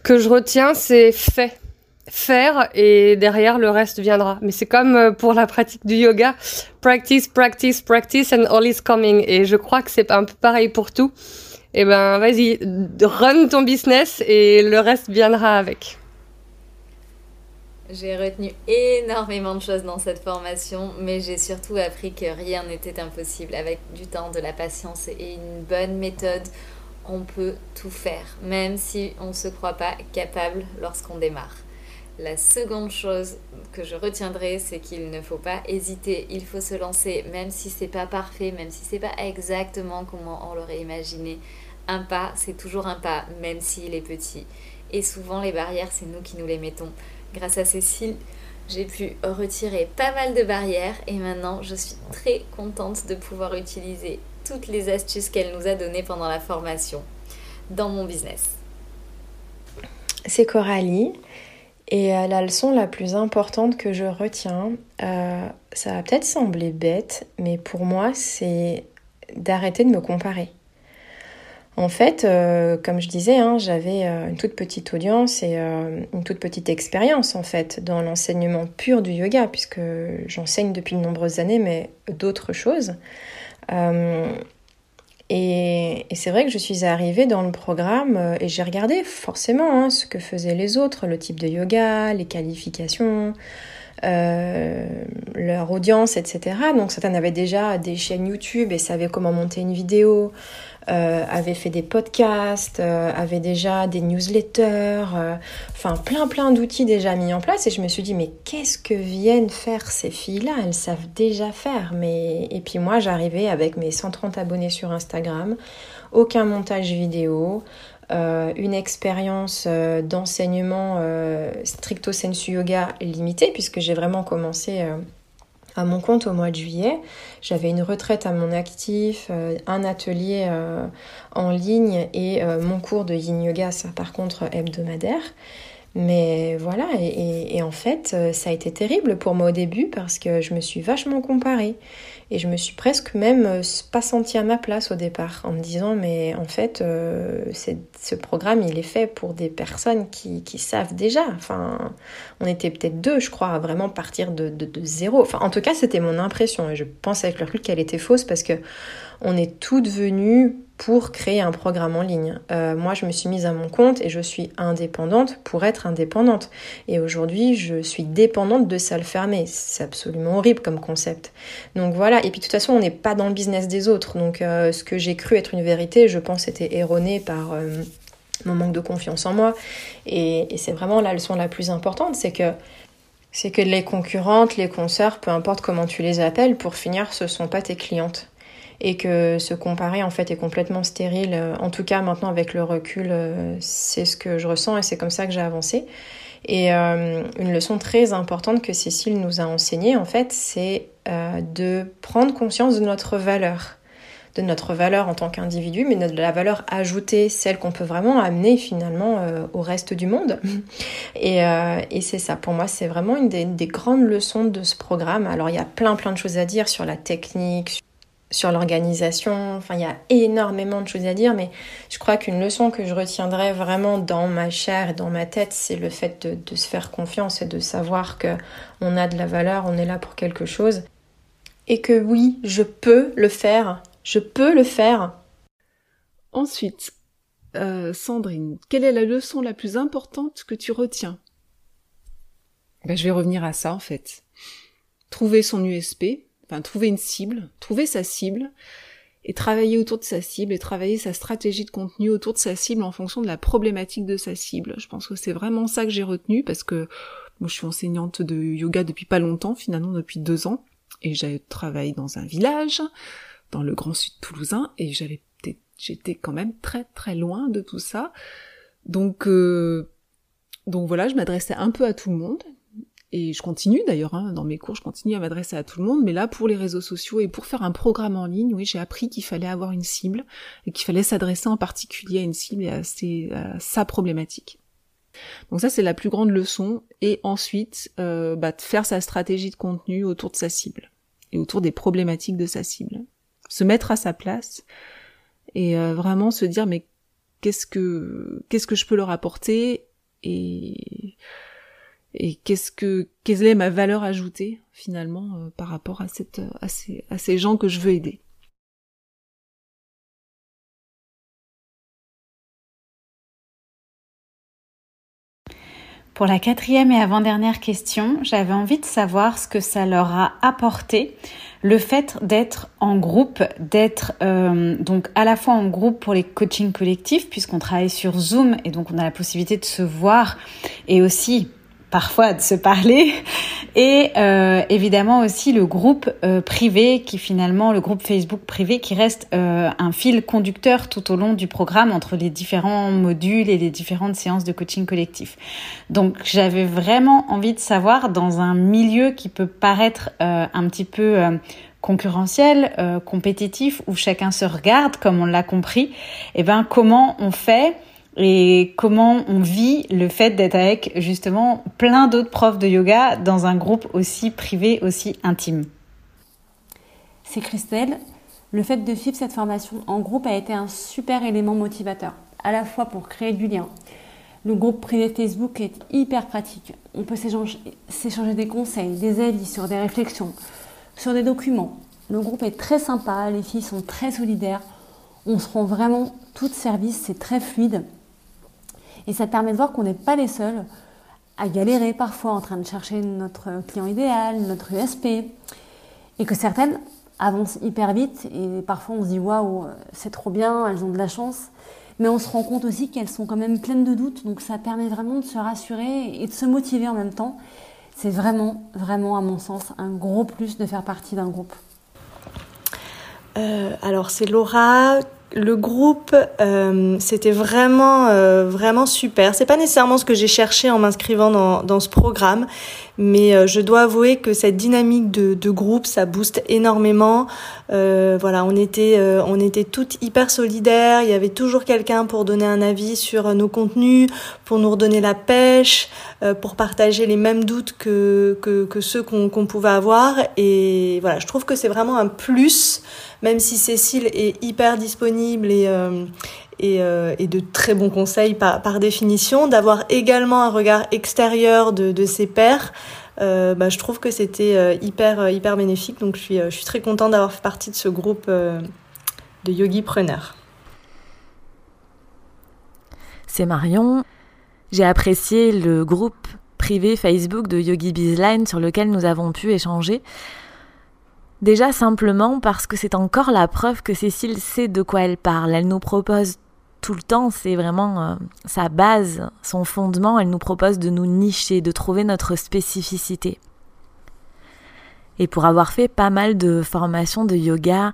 que je retiens, c'est fait. Faire et derrière le reste viendra. Mais c'est comme euh, pour la pratique du yoga. Practice, practice, practice and all is coming. Et je crois que c'est un peu pareil pour tout eh ben vas-y, run ton business et le reste viendra avec. J'ai retenu énormément de choses dans cette formation, mais j'ai surtout appris que rien n'était impossible. Avec du temps, de la patience et une bonne méthode, on peut tout faire, même si on ne se croit pas capable lorsqu'on démarre. La seconde chose que je retiendrai, c'est qu'il ne faut pas hésiter, il faut se lancer, même si c'est pas parfait, même si c'est pas exactement comment on l'aurait imaginé. Un pas, c'est toujours un pas, même s'il est petit. Et souvent, les barrières, c'est nous qui nous les mettons. Grâce à Cécile, j'ai pu retirer pas mal de barrières et maintenant, je suis très contente de pouvoir utiliser toutes les astuces qu'elle nous a données pendant la formation dans mon business. c'est Coralie. Et euh, la leçon la plus importante que je retiens, euh, ça va peut-être sembler bête, mais pour moi, c'est d'arrêter de me comparer. En fait, euh, comme je disais, hein, j'avais une toute petite audience et une toute petite expérience en fait dans l'enseignement pur du yoga, puisque j'enseigne depuis de nombreuses années, mais d'autres choses. Et, c'est vrai que je suis arrivée dans le programme euh, et j'ai regardé forcément hein, ce que faisaient les autres, le type de yoga, les qualifications, euh, leur audience, etc. Donc certains avaient déjà des chaînes YouTube et savaient comment monter une vidéo, euh, avait fait des podcasts, euh, avait déjà des newsletters, euh, enfin plein plein d'outils déjà mis en place et je me suis dit mais qu'est-ce que viennent faire ces filles-là? Elles savent déjà faire. Mais et puis moi j'arrivais avec mes 130 abonnés sur Instagram, aucun montage vidéo. une expérience d'enseignement stricto sensu yoga limitée puisque j'ai vraiment commencé à mon compte au mois de juillet. J'avais une retraite à mon actif, euh, un atelier euh, en ligne et euh, mon cours de yin yoga, ça par contre hebdomadaire. Mais voilà, et, en fait, ça a été terrible pour moi au début parce que je me suis vachement comparée. Et je me suis presque même pas sentie à ma place au départ en me disant mais en fait ce programme il est fait pour des personnes qui, savent déjà. Enfin on était peut-être deux je crois à vraiment partir de zéro. Enfin en tout cas c'était mon impression et je pense avec le recul qu'elle était fausse parce que on est toutes venues pour créer un programme en ligne. Euh, moi, je me suis mise à mon compte et je suis indépendante pour être indépendante. Et aujourd'hui, je suis dépendante de salle fermée. C'est absolument horrible comme concept. Donc voilà. Et puis de toute façon, on n'est pas dans le business des autres. Donc euh, ce que j'ai cru être une vérité, je pense, était erroné par euh, mon manque de confiance en moi. Et, et c'est vraiment la leçon la plus importante, c'est que c'est que les concurrentes, les consoeurs, peu importe comment tu les appelles, pour finir, ce sont pas tes clientes et que se comparer en fait est complètement stérile. En tout cas, maintenant avec le recul, euh, c'est ce que je ressens et c'est comme ça que j'ai avancé. Et euh, une leçon très importante que Cécile nous a enseignée, en fait, c'est euh, de prendre conscience de notre valeur de notre valeur en tant qu'individu, mais de la valeur ajoutée, celle qu'on peut vraiment amener finalement au reste du monde. Et, et c'est ça, pour moi, c'est vraiment une des, grandes leçons de ce programme. Alors il y a plein plein de choses à dire sur la technique, sur l'organisation. Enfin, il y a énormément de choses à dire, mais je crois qu'une leçon que je retiendrai vraiment dans ma chair et dans ma tête, c'est le fait de, se faire confiance et de savoir que on a de la valeur, on est là pour quelque chose, et que oui, je peux le faire, je peux le faire. Ensuite, euh, Sandrine, quelle est la leçon la plus importante que tu retiens? Ben, Je vais revenir à ça en fait. Trouver son USP, trouver une cible, trouver sa cible et travailler autour de sa cible et travailler sa stratégie de contenu autour de sa cible en fonction de la problématique de sa cible. Je pense que c'est vraiment ça que j'ai retenu parce que moi je suis enseignante de yoga depuis pas longtemps, finalement depuis deux ans, et j'ai travaillé dans un village, dans le grand sud toulousain, et j'avais j'étais quand même très très loin de tout ça. Donc euh, donc voilà, je m'adressais un peu à tout le monde, et je continue d'ailleurs, hein, dans mes cours, je continue à m'adresser à tout le monde, mais là, pour les réseaux sociaux et pour faire un programme en ligne, oui, j'ai appris qu'il fallait avoir une cible et qu'il fallait s'adresser en particulier à une cible et à, sa problématique. Donc ça, c'est la plus grande leçon. Et ensuite, euh, bah, de faire sa stratégie de contenu autour de sa cible et autour des problématiques de sa cible. Se mettre à sa place et euh, vraiment se dire, mais qu'est-ce que qu'est-ce que je peux leur apporter et et qu'est-ce que quelle est ma valeur ajoutée finalement euh, par rapport à ces gens que je veux aider? Pour la quatrième et avant-dernière question, j'avais envie de savoir ce que ça leur a apporté le fait d'être en groupe, d'être euh, donc à la fois en groupe pour les coachings collectifs puisqu'on travaille sur Zoom et donc on a la possibilité de se voir et aussi parfois de se parler et euh, évidemment aussi le groupe euh, privé qui finalement le groupe Facebook privé qui reste euh, un fil conducteur tout au long du programme entre les différents modules et les différentes séances de coaching collectif. Donc j'avais vraiment envie de savoir dans un milieu qui peut paraître un petit peu concurrentiel, compétitif où chacun se regarde comme on l'a compris, et eh ben comment on fait et comment on vit le fait d'être avec justement plein d'autres profs de yoga dans un groupe aussi privé, aussi intime. C'est Christelle. Le fait de suivre cette formation en groupe a été un super élément motivateur, à la fois pour créer du lien. Le groupe privé Facebook est hyper pratique. On peut s'échanger des conseils, des avis sur des réflexions, sur des documents. Le groupe est très sympa, les filles sont très solidaires. On se rend vraiment tout service, c'est très fluide. Et ça permet de voir qu'on n'est pas les seuls à galérer parfois en train de chercher notre client idéal, notre USP. Et que certaines avancent hyper vite et parfois on se dit waouh, c'est trop bien, elles ont de la chance. Mais on se rend compte aussi qu'elles sont quand même pleines de doutes, donc ça permet vraiment de se rassurer et de se motiver en même temps. C'est vraiment, vraiment, à mon sens, un gros plus de faire partie d'un groupe. Euh, alors c'est Laura le groupe, euh, c'était vraiment, euh, vraiment super. C'est pas nécessairement ce que j'ai cherché en m'inscrivant dans, dans ce programme, mais euh, je dois avouer que cette dynamique de, de groupe, ça booste énormément. voilà, on était, on était toutes hyper solidaires. Il y avait toujours quelqu'un pour donner un avis sur nos contenus, pour nous redonner la pêche, pour partager les mêmes doutes que que, que ceux qu'on qu'on pouvait avoir. Et voilà, je trouve que c'est vraiment un plus même si Cécile est hyper disponible et, euh, euh, et, de très bons conseils par, définition, d'avoir également un regard extérieur de, de ses pairs, euh, bah, je trouve que c'était hyper, hyper bénéfique. Donc je suis, je suis très contente d'avoir fait partie de ce groupe de yogi preneurs. C'est Marion. J'ai apprécié le groupe privé Facebook de Yogi Bizline sur lequel nous avons pu échanger. Déjà simplement parce que c'est encore la preuve que Cécile sait de quoi elle parle. Elle nous propose tout le temps, c'est vraiment euh, sa base, son fondement. Elle nous propose de nous nicher, de trouver notre spécificité. Et pour avoir fait pas mal de formations de yoga,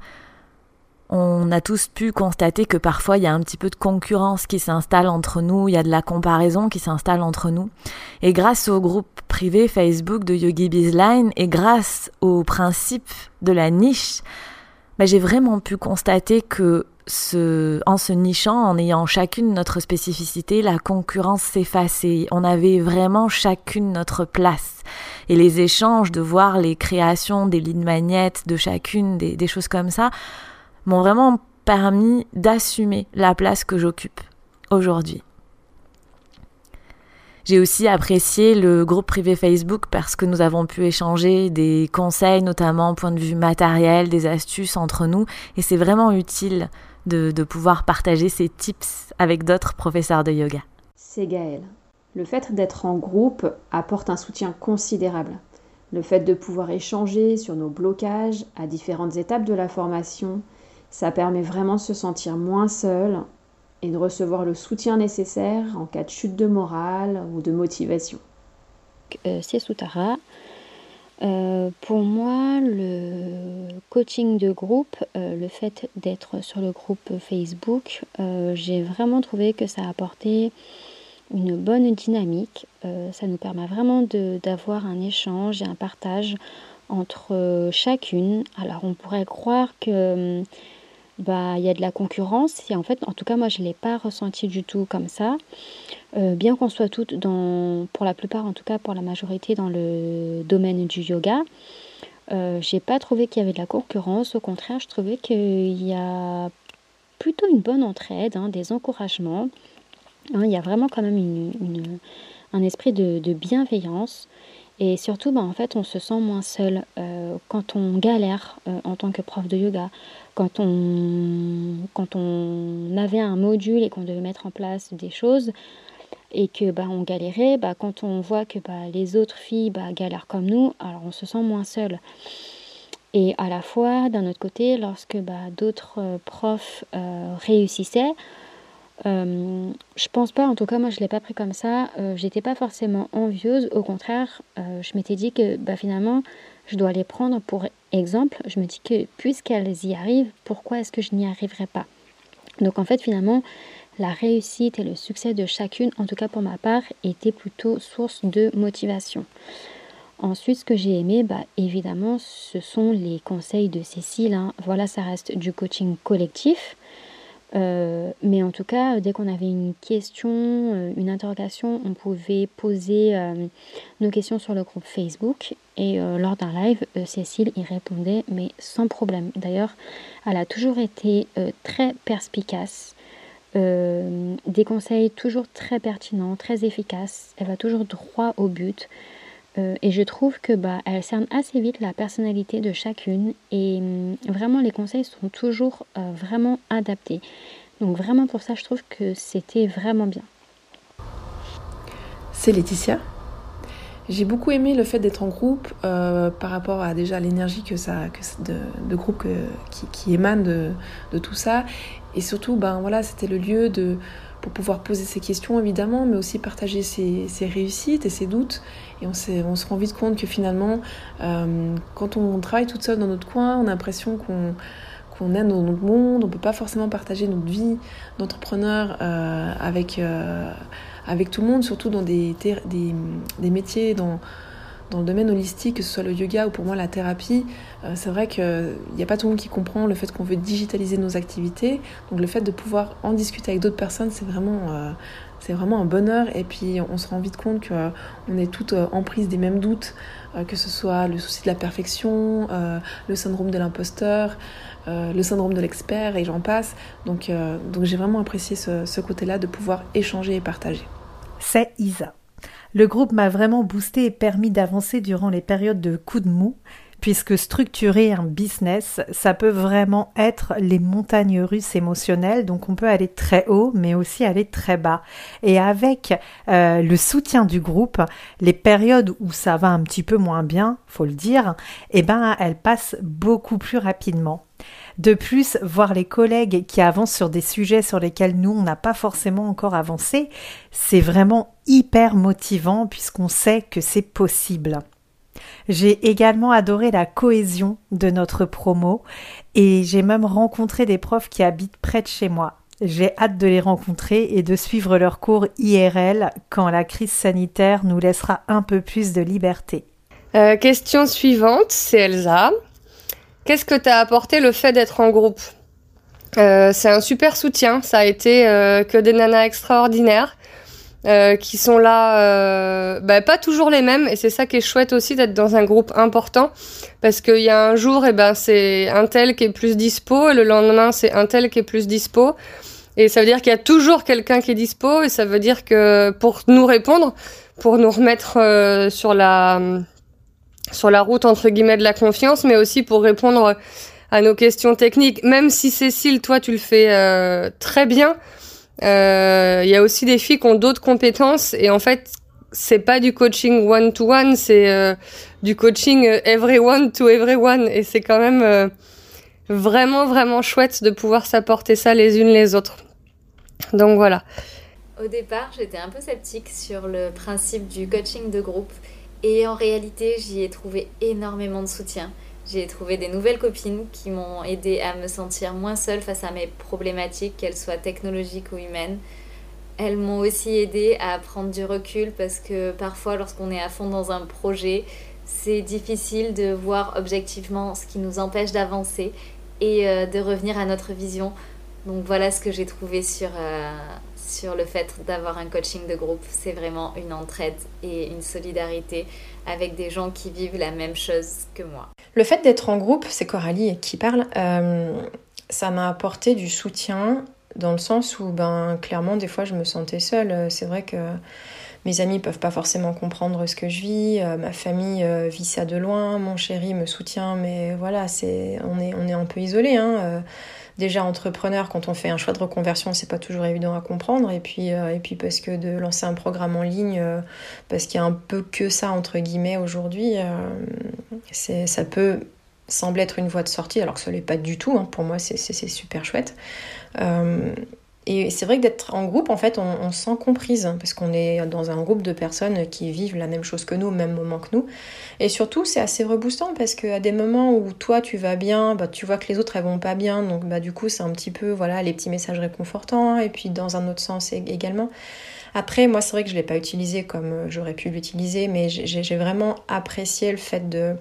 on a tous pu constater que parfois il y a un petit peu de concurrence qui s'installe entre nous, il y a de la comparaison qui s'installe entre nous. Et grâce au groupe privé Facebook de Yogi Bizline et grâce au principe de la niche, bah, j'ai vraiment pu constater que en se nichant, en ayant chacune notre spécificité, la concurrence s'effaçait. On avait vraiment chacune notre place. Et les échanges, de voir les créations des lignes magnettes de chacune, des choses comme ça, m'ont vraiment permis d'assumer la place que j'occupe aujourd'hui. J'ai aussi apprécié le groupe privé Facebook parce que nous avons pu échanger des conseils, notamment point de vue matériel, des astuces entre nous, et c'est vraiment utile de, de, pouvoir partager ces tips avec d'autres professeurs de yoga. C'est Gaël. Le fait d'être en groupe apporte un soutien considérable. Le fait de pouvoir échanger sur nos blocages à différentes étapes de la formation, ça permet vraiment de se sentir moins seul et de recevoir le soutien nécessaire en cas de chute de morale ou de motivation. Euh, c'est Soutara. Euh, pour moi, le coaching de groupe, euh, le fait d'être sur le groupe Facebook, j'ai vraiment trouvé que ça a apporté une bonne dynamique. ça nous permet vraiment d'avoir un échange et un partage entre chacune. Alors on pourrait croire que bah, y a de la concurrence. Et en fait, en tout cas, moi, je ne l'ai pas ressenti du tout comme ça. Euh, bien qu'on soit toutes, dans, pour la plupart, en tout cas pour la majorité, dans le domaine du yoga, euh, j'ai pas trouvé qu'il y avait de la concurrence. Au contraire, je trouvais qu'il y a plutôt une bonne entraide, hein, des encouragements. Hein, il y a vraiment quand même une, un esprit de bienveillance. Et surtout, bah, en fait, on se sent moins seul euh, quand on galère euh, en tant que prof de yoga, quand on, quand on avait un module et qu'on devait mettre en place des choses et que bah, on galérait, bah, quand on voit que bah, les autres filles bah, galèrent comme nous, alors on se sent moins seul. Et à la fois, d'un autre côté, lorsque bah, d'autres euh, profs réussissaient, euh, je pense pas, en tout cas moi je l'ai pas pris comme ça. Euh, j'étais pas forcément envieuse, au contraire, euh, je m'étais dit que bah, finalement je dois les prendre pour exemple. Je me dis que puisqu'elles y arrivent, pourquoi est-ce que je n'y arriverai pas? Donc en fait finalement la réussite et le succès de chacune, en tout cas pour ma part, était plutôt source de motivation. Ensuite, ce que j'ai aimé, bah, évidemment, ce sont les conseils de Cécile. Hein. Voilà, ça reste du coaching collectif. Euh, mais en tout cas, dès qu'on avait une question, euh, une interrogation, on pouvait poser euh, nos questions sur le groupe Facebook. Et lors d'un live, Cécile y répondait, mais sans problème. D'ailleurs, elle a toujours été très perspicace. des conseils toujours très pertinents, très efficaces. Elle va toujours droit au but. Et je trouve que bah, elle cerne assez vite la personnalité de chacune et hum, vraiment les conseils sont toujours vraiment adaptés. Donc vraiment pour ça, je trouve que c'était vraiment bien. C'est Laetitia. J'ai beaucoup aimé le fait d'être en groupe euh, par rapport à déjà l'énergie que ça, que de, groupe qui, émane de, tout ça. Et surtout, ben voilà, c'était le lieu de, pour pouvoir poser ses questions évidemment, mais aussi partager ses, réussites et ses doutes. Et on, se rend vite compte que finalement, euh, quand on travaille toute seule dans notre coin, on a l'impression qu'on qu'on est dans notre monde, on ne peut pas forcément partager notre vie d'entrepreneur euh, avec, euh, avec tout le monde, surtout dans des, métiers dans, le domaine holistique, que ce soit le yoga ou pour moi la thérapie. C'est vrai qu'il n'y a pas tout le monde qui comprend le fait qu'on veut digitaliser nos activités. Donc le fait de pouvoir en discuter avec d'autres personnes, c'est vraiment, c'est vraiment un bonheur. Et puis on se rend vite compte qu'on est toutes en prise des mêmes doutes, que ce soit le souci de la perfection, le syndrome de l'imposteur. Euh, le syndrome de l'expert et j'en passe. Donc, euh, donc j'ai vraiment apprécié ce, ce côté-là de pouvoir échanger et partager. C'est Isa. Le groupe m'a vraiment boosté et permis d'avancer durant les périodes de coups de mou puisque structurer un business, ça peut vraiment être les montagnes russes émotionnelles, donc on peut aller très haut, mais aussi aller très bas. Et avec euh, le soutien du groupe, les périodes où ça va un petit peu moins bien, faut le dire, eh ben elles passent beaucoup plus rapidement. De plus, voir les collègues qui avancent sur des sujets sur lesquels nous, on n'a pas forcément encore avancé, c'est vraiment hyper motivant puisqu'on sait que c'est possible. J'ai également adoré la cohésion de notre promo et j'ai même rencontré des profs qui habitent près de chez moi. J'ai hâte de les rencontrer et de suivre leurs cours IRL quand la crise sanitaire nous laissera un peu plus de liberté. Euh, question suivante, c'est Elsa. Qu'est-ce que t'as apporté le fait d'être en groupe? Euh, C'est un super soutien, ça a été euh, que des nanas extraordinaires. Euh, qui sont là, euh, bah, pas toujours les mêmes, et c'est ça qui est chouette aussi d'être dans un groupe important, parce qu'il y a un jour, et eh ben c'est un tel qui est plus dispo, et le lendemain c'est un tel qui est plus dispo, et ça veut dire qu'il y a toujours quelqu'un qui est dispo, et ça veut dire que pour nous répondre, pour nous remettre euh, sur la sur la route entre guillemets de la confiance, mais aussi pour répondre à nos questions techniques, même si Cécile, toi tu le fais très bien. Euh, il y a aussi des filles qui ont d'autres compétences et en fait, c'est pas du coaching one to one, c'est euh, du coaching euh, everyone to everyone et c'est quand même vraiment vraiment chouette de pouvoir s'apporter ça les unes les autres. Donc voilà. Au départ, j'étais un peu sceptique sur le principe du coaching de groupe et en réalité, j'y ai trouvé énormément de soutien. J'ai trouvé des nouvelles copines qui m'ont aidé à me sentir moins seule face à mes problématiques, qu'elles soient technologiques ou humaines. Elles m'ont aussi aidé à prendre du recul parce que parfois lorsqu'on est à fond dans un projet, c'est difficile de voir objectivement ce qui nous empêche d'avancer et euh, de revenir à notre vision. Donc voilà ce que j'ai trouvé sur, euh, sur le fait d'avoir un coaching de groupe. C'est vraiment une entraide et une solidarité avec des gens qui vivent la même chose que moi. Le fait d'être en groupe, c'est Coralie qui parle, euh, ça m'a apporté du soutien dans le sens où, ben, clairement, des fois, je me sentais seule. C'est vrai que mes amis peuvent pas forcément comprendre ce que je vis, euh, ma famille euh, vit ça de loin, mon chéri me soutient, mais voilà, c'est, on, est, on est un peu isolé. Hein, déjà entrepreneur, quand on fait un choix de reconversion, c'est pas toujours évident à comprendre. Et puis, et puis parce que de lancer un programme en ligne, parce qu'il y a un peu que ça entre guillemets aujourd'hui, ça peut sembler être une voie de sortie, alors que ce n'est pas du tout. Hein. Pour moi, c'est super chouette. Et c'est vrai que d'être en groupe, en fait, on, se sent comprise, hein, parce qu'on est dans un groupe de personnes qui vivent la même chose que nous, au même moment que nous. Et surtout, c'est assez reboostant, parce qu'à des moments où toi, tu vas bien, bah, tu vois que les autres, elles vont pas bien, donc bah, du coup, c'est un petit peu, voilà, les petits messages réconfortants, et puis dans un autre sens également. Après, moi, c'est vrai que je ne l'ai pas utilisé comme euh, j'aurais pu l'utiliser, mais j'ai vraiment apprécié le fait de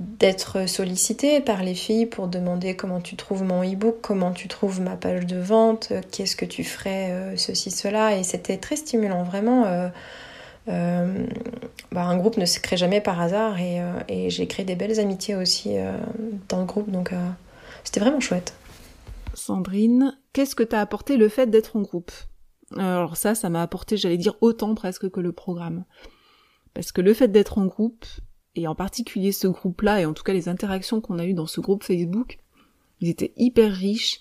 d'être sollicité par les filles pour demander comment tu trouves mon e-book, comment tu trouves ma page de vente, qu'est-ce que tu ferais, ceci, cela. Et c'était très stimulant, vraiment. bah, un groupe ne se crée jamais par hasard et, et j'ai créé des belles amitiés aussi dans le groupe, donc c'était vraiment chouette. Sandrine, qu'est-ce que t'as apporté le fait d'être en groupe? Alors ça, ça m'a apporté, j'allais dire, autant presque que le programme. Parce que le fait d'être en groupe, et en particulier ce groupe-là, et en tout cas les interactions qu'on a eues dans ce groupe Facebook, ils étaient hyper riches,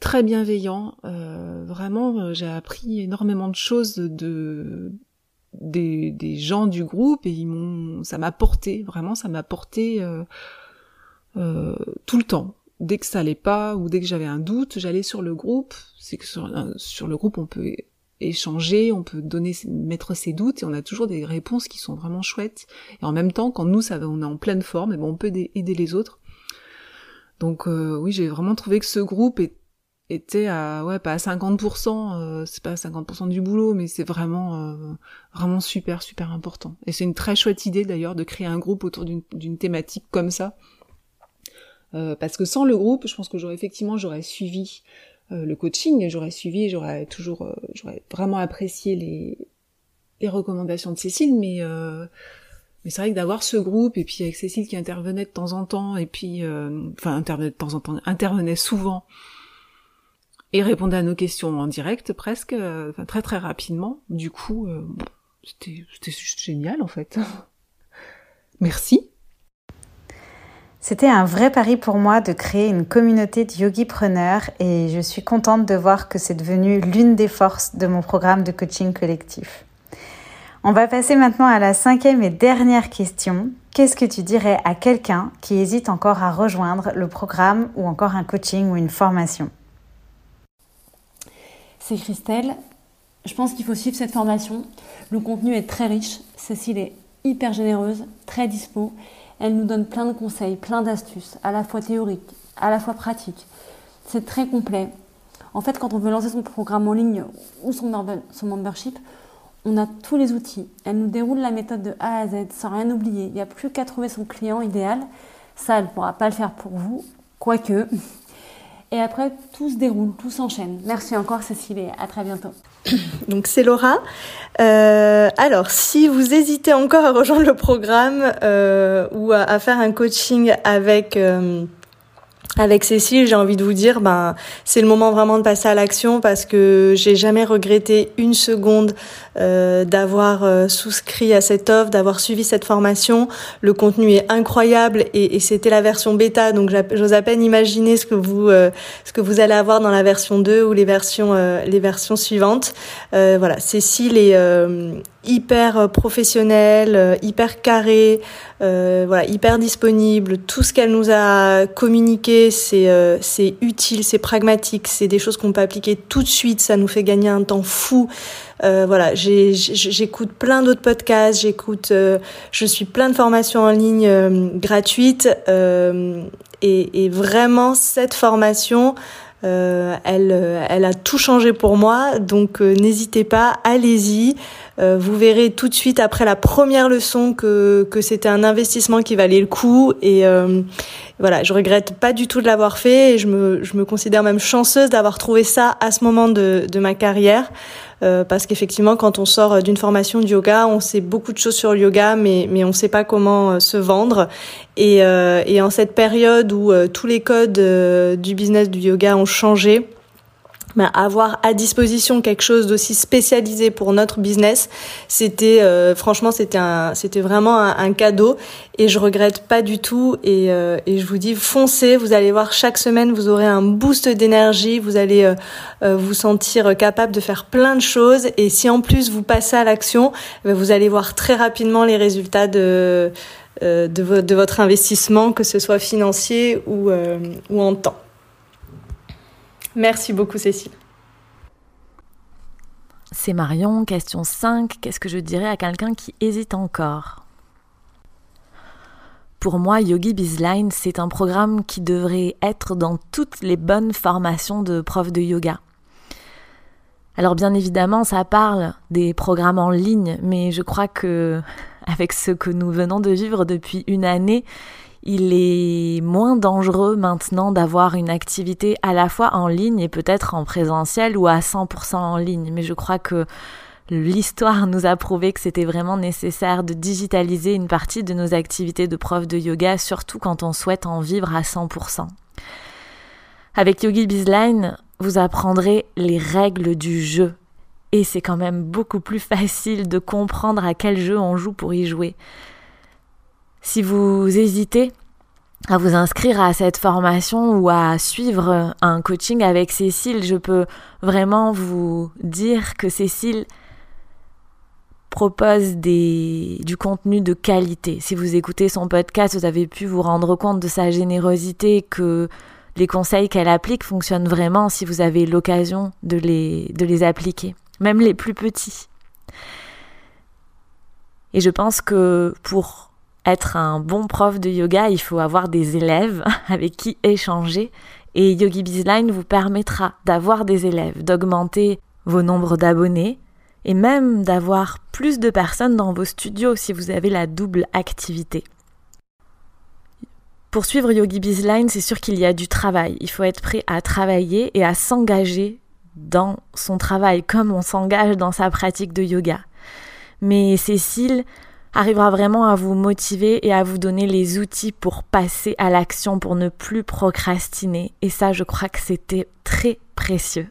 très bienveillants. Euh, vraiment, euh, j'ai appris énormément de choses de des, gens du groupe et ils m'ont, ça m'a porté, vraiment, ça m'a porté euh, tout le temps dès que ça allait pas ou dès que j'avais un doute, j'allais sur le groupe. C'est que sur, le groupe, on peut échanger, on peut donner, mettre ses doutes et on a toujours des réponses qui sont vraiment chouettes. Et en même temps, quand nous, on est en pleine forme, et ben on peut aider les autres. Donc euh, oui, j'ai vraiment trouvé que ce groupe était à ouais pas à 50%, euh, c'est pas 50% du boulot, mais c'est vraiment euh, vraiment super super important. Et c'est une très chouette idée d'ailleurs de créer un groupe autour d'une thématique comme ça parce que sans le groupe, je pense que j'aurais effectivement j'aurais suivi le coaching, j'aurais suivi, j'aurais toujours, euh, j'aurais vraiment apprécié les, les recommandations de Cécile, mais mais c'est vrai que d'avoir ce groupe et puis avec Cécile qui intervenait de temps en temps et puis enfin intervenait de temps en temps, intervenait souvent et répondait à nos questions en direct presque, enfin très très rapidement. Du coup, c'était c'était juste génial en fait. Merci. C'était un vrai pari pour moi de créer une communauté de yogipreneurs et je suis contente de voir que c'est devenu l'une des forces de mon programme de coaching collectif. On va passer maintenant à la cinquième et dernière question. Qu'est-ce que tu dirais à quelqu'un qui hésite encore à rejoindre le programme ou encore un coaching ou une formation? C'est Christelle. Je pense qu'il faut suivre cette formation. Le contenu est très riche. Cécile est hyper généreuse, très dispo elle nous donne plein de conseils, plein d'astuces, à la fois théoriques, à la fois pratiques. C'est très complet. En fait, quand on veut lancer son programme en ligne ou son, membership, on a tous les outils. Elle nous déroule la méthode de A à Z sans rien oublier. Il n'y a plus qu'à trouver son client idéal. Ça, elle ne pourra pas le faire pour vous, quoique. Et après, tout se déroule, tout s'enchaîne. Merci encore Cécile et à très bientôt. Donc c'est Laura. Euh, alors, si vous hésitez encore à rejoindre le programme euh, ou à, faire un coaching avec euh, avec Cécile, j'ai envie de vous dire, ben c'est le moment vraiment de passer à l'action parce que j'ai jamais regretté une seconde euh, d'avoir euh, souscrit à cette offre, d'avoir suivi cette formation. Le contenu est incroyable et, et c'était la version bêta, donc j'ose à peine imaginer ce que vous euh, ce que vous allez avoir dans la version 2 ou les versions les versions suivantes. voilà, Cécile est hyper professionnelle, hyper carrée, voilà, hyper disponible. Tout ce qu'elle nous a communiqué, c'est c'est utile, c'est pragmatique, c'est des choses qu'on peut appliquer tout de suite. Ça nous fait gagner un temps fou. Euh, voilà, j'écoute plein d'autres podcasts, j'écoute, euh, je suis plein de formations en ligne euh, gratuites et, et, vraiment cette formation. elle, elle a tout changé pour moi, donc n'hésitez pas, allez-y. vous verrez tout de suite après la première leçon que, que c'était un investissement qui valait le coup et voilà, je regrette pas du tout de l'avoir fait et je me, je me considère même chanceuse d'avoir trouvé ça à ce moment de, de ma carrière. Euh, parce qu'effectivement, quand on sort d'une formation de yoga, on sait beaucoup de choses sur le yoga, mais, mais on ne sait pas comment euh, se vendre. Et, euh, et en cette période où tous les codes du business du yoga ont changé, mais avoir à disposition quelque chose d'aussi spécialisé pour notre business, c'était euh, franchement c'était un c'était vraiment un, cadeau et je regrette pas du tout et, euh, et je vous dis foncez, vous allez voir chaque semaine vous aurez un boost d'énergie, vous allez euh, vous sentir capable de faire plein de choses et si en plus vous passez à l'action, ben, vous allez voir très rapidement les résultats de de, de votre investissement, que ce soit financier ou, ou en temps. Merci beaucoup Cécile. C'est Marion, question 5. Qu'est-ce que je dirais à quelqu'un qui hésite encore? Pour moi, Yogi Bizline, c'est un programme qui devrait être dans toutes les bonnes formations de profs de yoga. Alors bien évidemment, ça parle des programmes en ligne, mais je crois que avec ce que nous venons de vivre depuis une année, il est moins dangereux maintenant d'avoir une activité à la fois en ligne et peut-être en présentiel ou à 100% en ligne. Mais je crois que l'histoire nous a prouvé que c'était vraiment nécessaire de digitaliser une partie de nos activités de prof de yoga, surtout quand on souhaite en vivre à 100%. Avec Yogi Bizline, vous apprendrez les règles du jeu. Et c'est quand même beaucoup plus facile de comprendre à quel jeu on joue pour y jouer. Si vous hésitez à vous inscrire à cette formation ou à suivre un coaching avec Cécile, je peux vraiment vous dire que Cécile propose du contenu de qualité. Si vous écoutez son podcast, vous avez pu vous rendre compte de sa générosité, que les conseils qu'elle applique fonctionnent vraiment si vous avez l'occasion de les, de les appliquer, même les plus petits. Et je pense que pour être un bon prof de yoga, il faut avoir des élèves avec qui échanger. Et Yogi Bizline vous permettra d'avoir des élèves, d'augmenter vos nombres d'abonnés, et même d'avoir plus de personnes dans vos studios si vous avez la double activité. Pour suivre Yogi Bizline, c'est sûr qu'il y a du travail. Il faut être prêt à travailler et à s'engager dans son travail comme on s'engage dans sa pratique de yoga. Mais Cécile arrivera vraiment à vous motiver et à vous donner les outils pour passer à l'action, pour ne plus procrastiner. Et ça, je crois que c'était très précieux.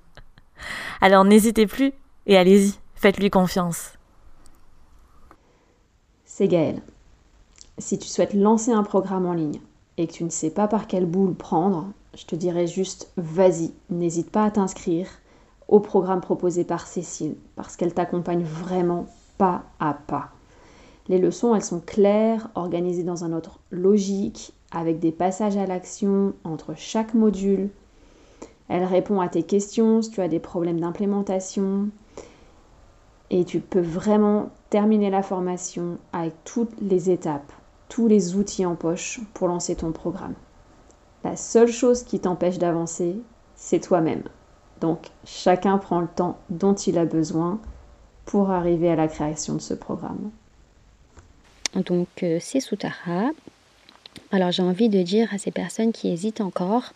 Alors n'hésitez plus et allez-y. Faites-lui confiance. C'est Gaël. Si tu souhaites lancer un programme en ligne et que tu ne sais pas par quelle boule prendre, je te dirais juste vas-y, n'hésite pas à t'inscrire au programme proposé par Cécile parce qu'elle t'accompagne vraiment pas à pas. Les leçons, elles sont claires, organisées dans un ordre logique, avec des passages à l'action entre chaque module. Elle répond à tes questions si tu as des problèmes d'implémentation et tu peux vraiment terminer la formation avec toutes les étapes, tous les outils en poche pour lancer ton programme. La seule chose qui t'empêche d'avancer, c'est toi-même. Donc chacun prend le temps dont il a besoin pour arriver à la création de ce programme. Donc euh, c'est Soutara. Alors j'ai envie de dire à ces personnes qui hésitent encore,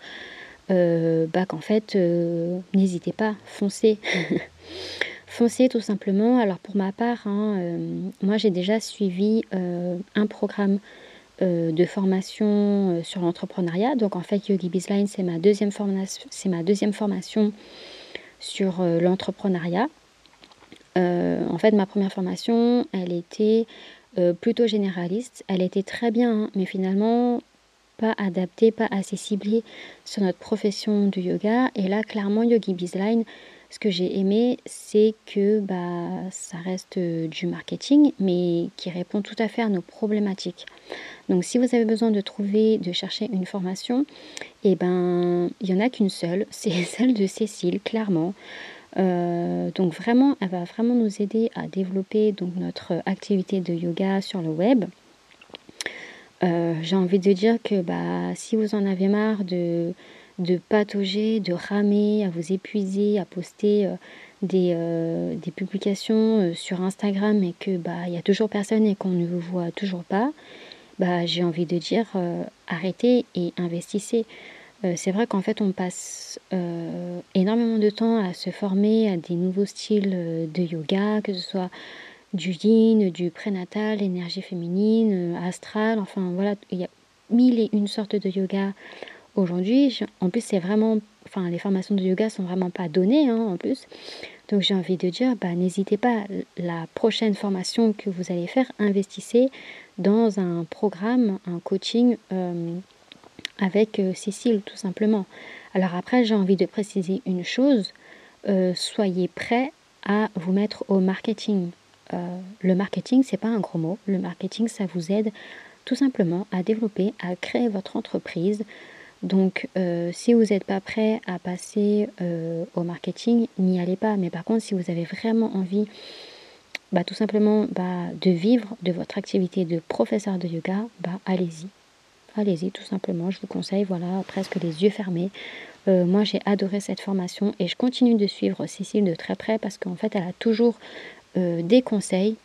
euh, bah, qu'en fait, euh, n'hésitez pas, foncez. Foncez tout simplement. Alors pour ma part, hein, moi j'ai déjà suivi un programme de formation sur l'entrepreneuriat. Donc en fait Yogi Bizline c'est ma deuxième c'est ma deuxième formation sur l'entrepreneuriat. en fait ma première formation elle était plutôt généraliste. Elle était très bien, hein, mais finalement pas adaptée, pas assez ciblée sur notre profession de yoga. Et là clairement Yogi Bizline ce que j'ai aimé, c'est que bah, ça reste euh, du marketing, mais qui répond tout à fait à nos problématiques. Donc si vous avez besoin de trouver, de chercher une formation, eh ben, il n'y en a qu'une seule, c'est celle de Cécile, clairement. Euh, donc vraiment, elle va vraiment nous aider à développer donc, notre activité de yoga sur le web. Euh, j'ai envie de dire que bah, si vous en avez marre de de patauger, de ramer, à vous épuiser, à poster euh, des, des, publications sur Instagram et que bah il y a toujours personne et qu'on ne vous voit toujours pas, bah j'ai envie de dire arrêtez et investissez. C'est vrai qu'en fait on passe énormément de temps à se former à des nouveaux styles de yoga, que ce soit du yin, du prénatal, énergie féminine, astral, enfin voilà, il y a mille et une sortes de yoga aujourd'hui. En plus, c'est vraiment, enfin, les formations de yoga sont vraiment pas données, hein, en plus. Donc, j'ai envie de dire, bah, n'hésitez pas, la prochaine formation que vous allez faire, investissez dans un programme, un coaching euh, avec euh, Cécile, tout simplement. Alors après, j'ai envie de préciser une chose, euh, soyez prêts à vous mettre au marketing. le marketing, c'est pas un gros mot. Le marketing, ça vous aide tout simplement à développer, à créer votre entreprise, donc, euh, si vous n'êtes pas prêt à passer euh, au marketing, n'y allez pas. Mais par contre, si vous avez vraiment envie, bah, tout simplement, bah, de vivre de votre activité de professeur de yoga, bah, allez-y. Allez-y, tout simplement. Je vous conseille, voilà, presque les yeux fermés. Euh, moi, j'ai adoré cette formation et je continue de suivre Cécile de très près parce qu'en fait, elle a toujours des conseils.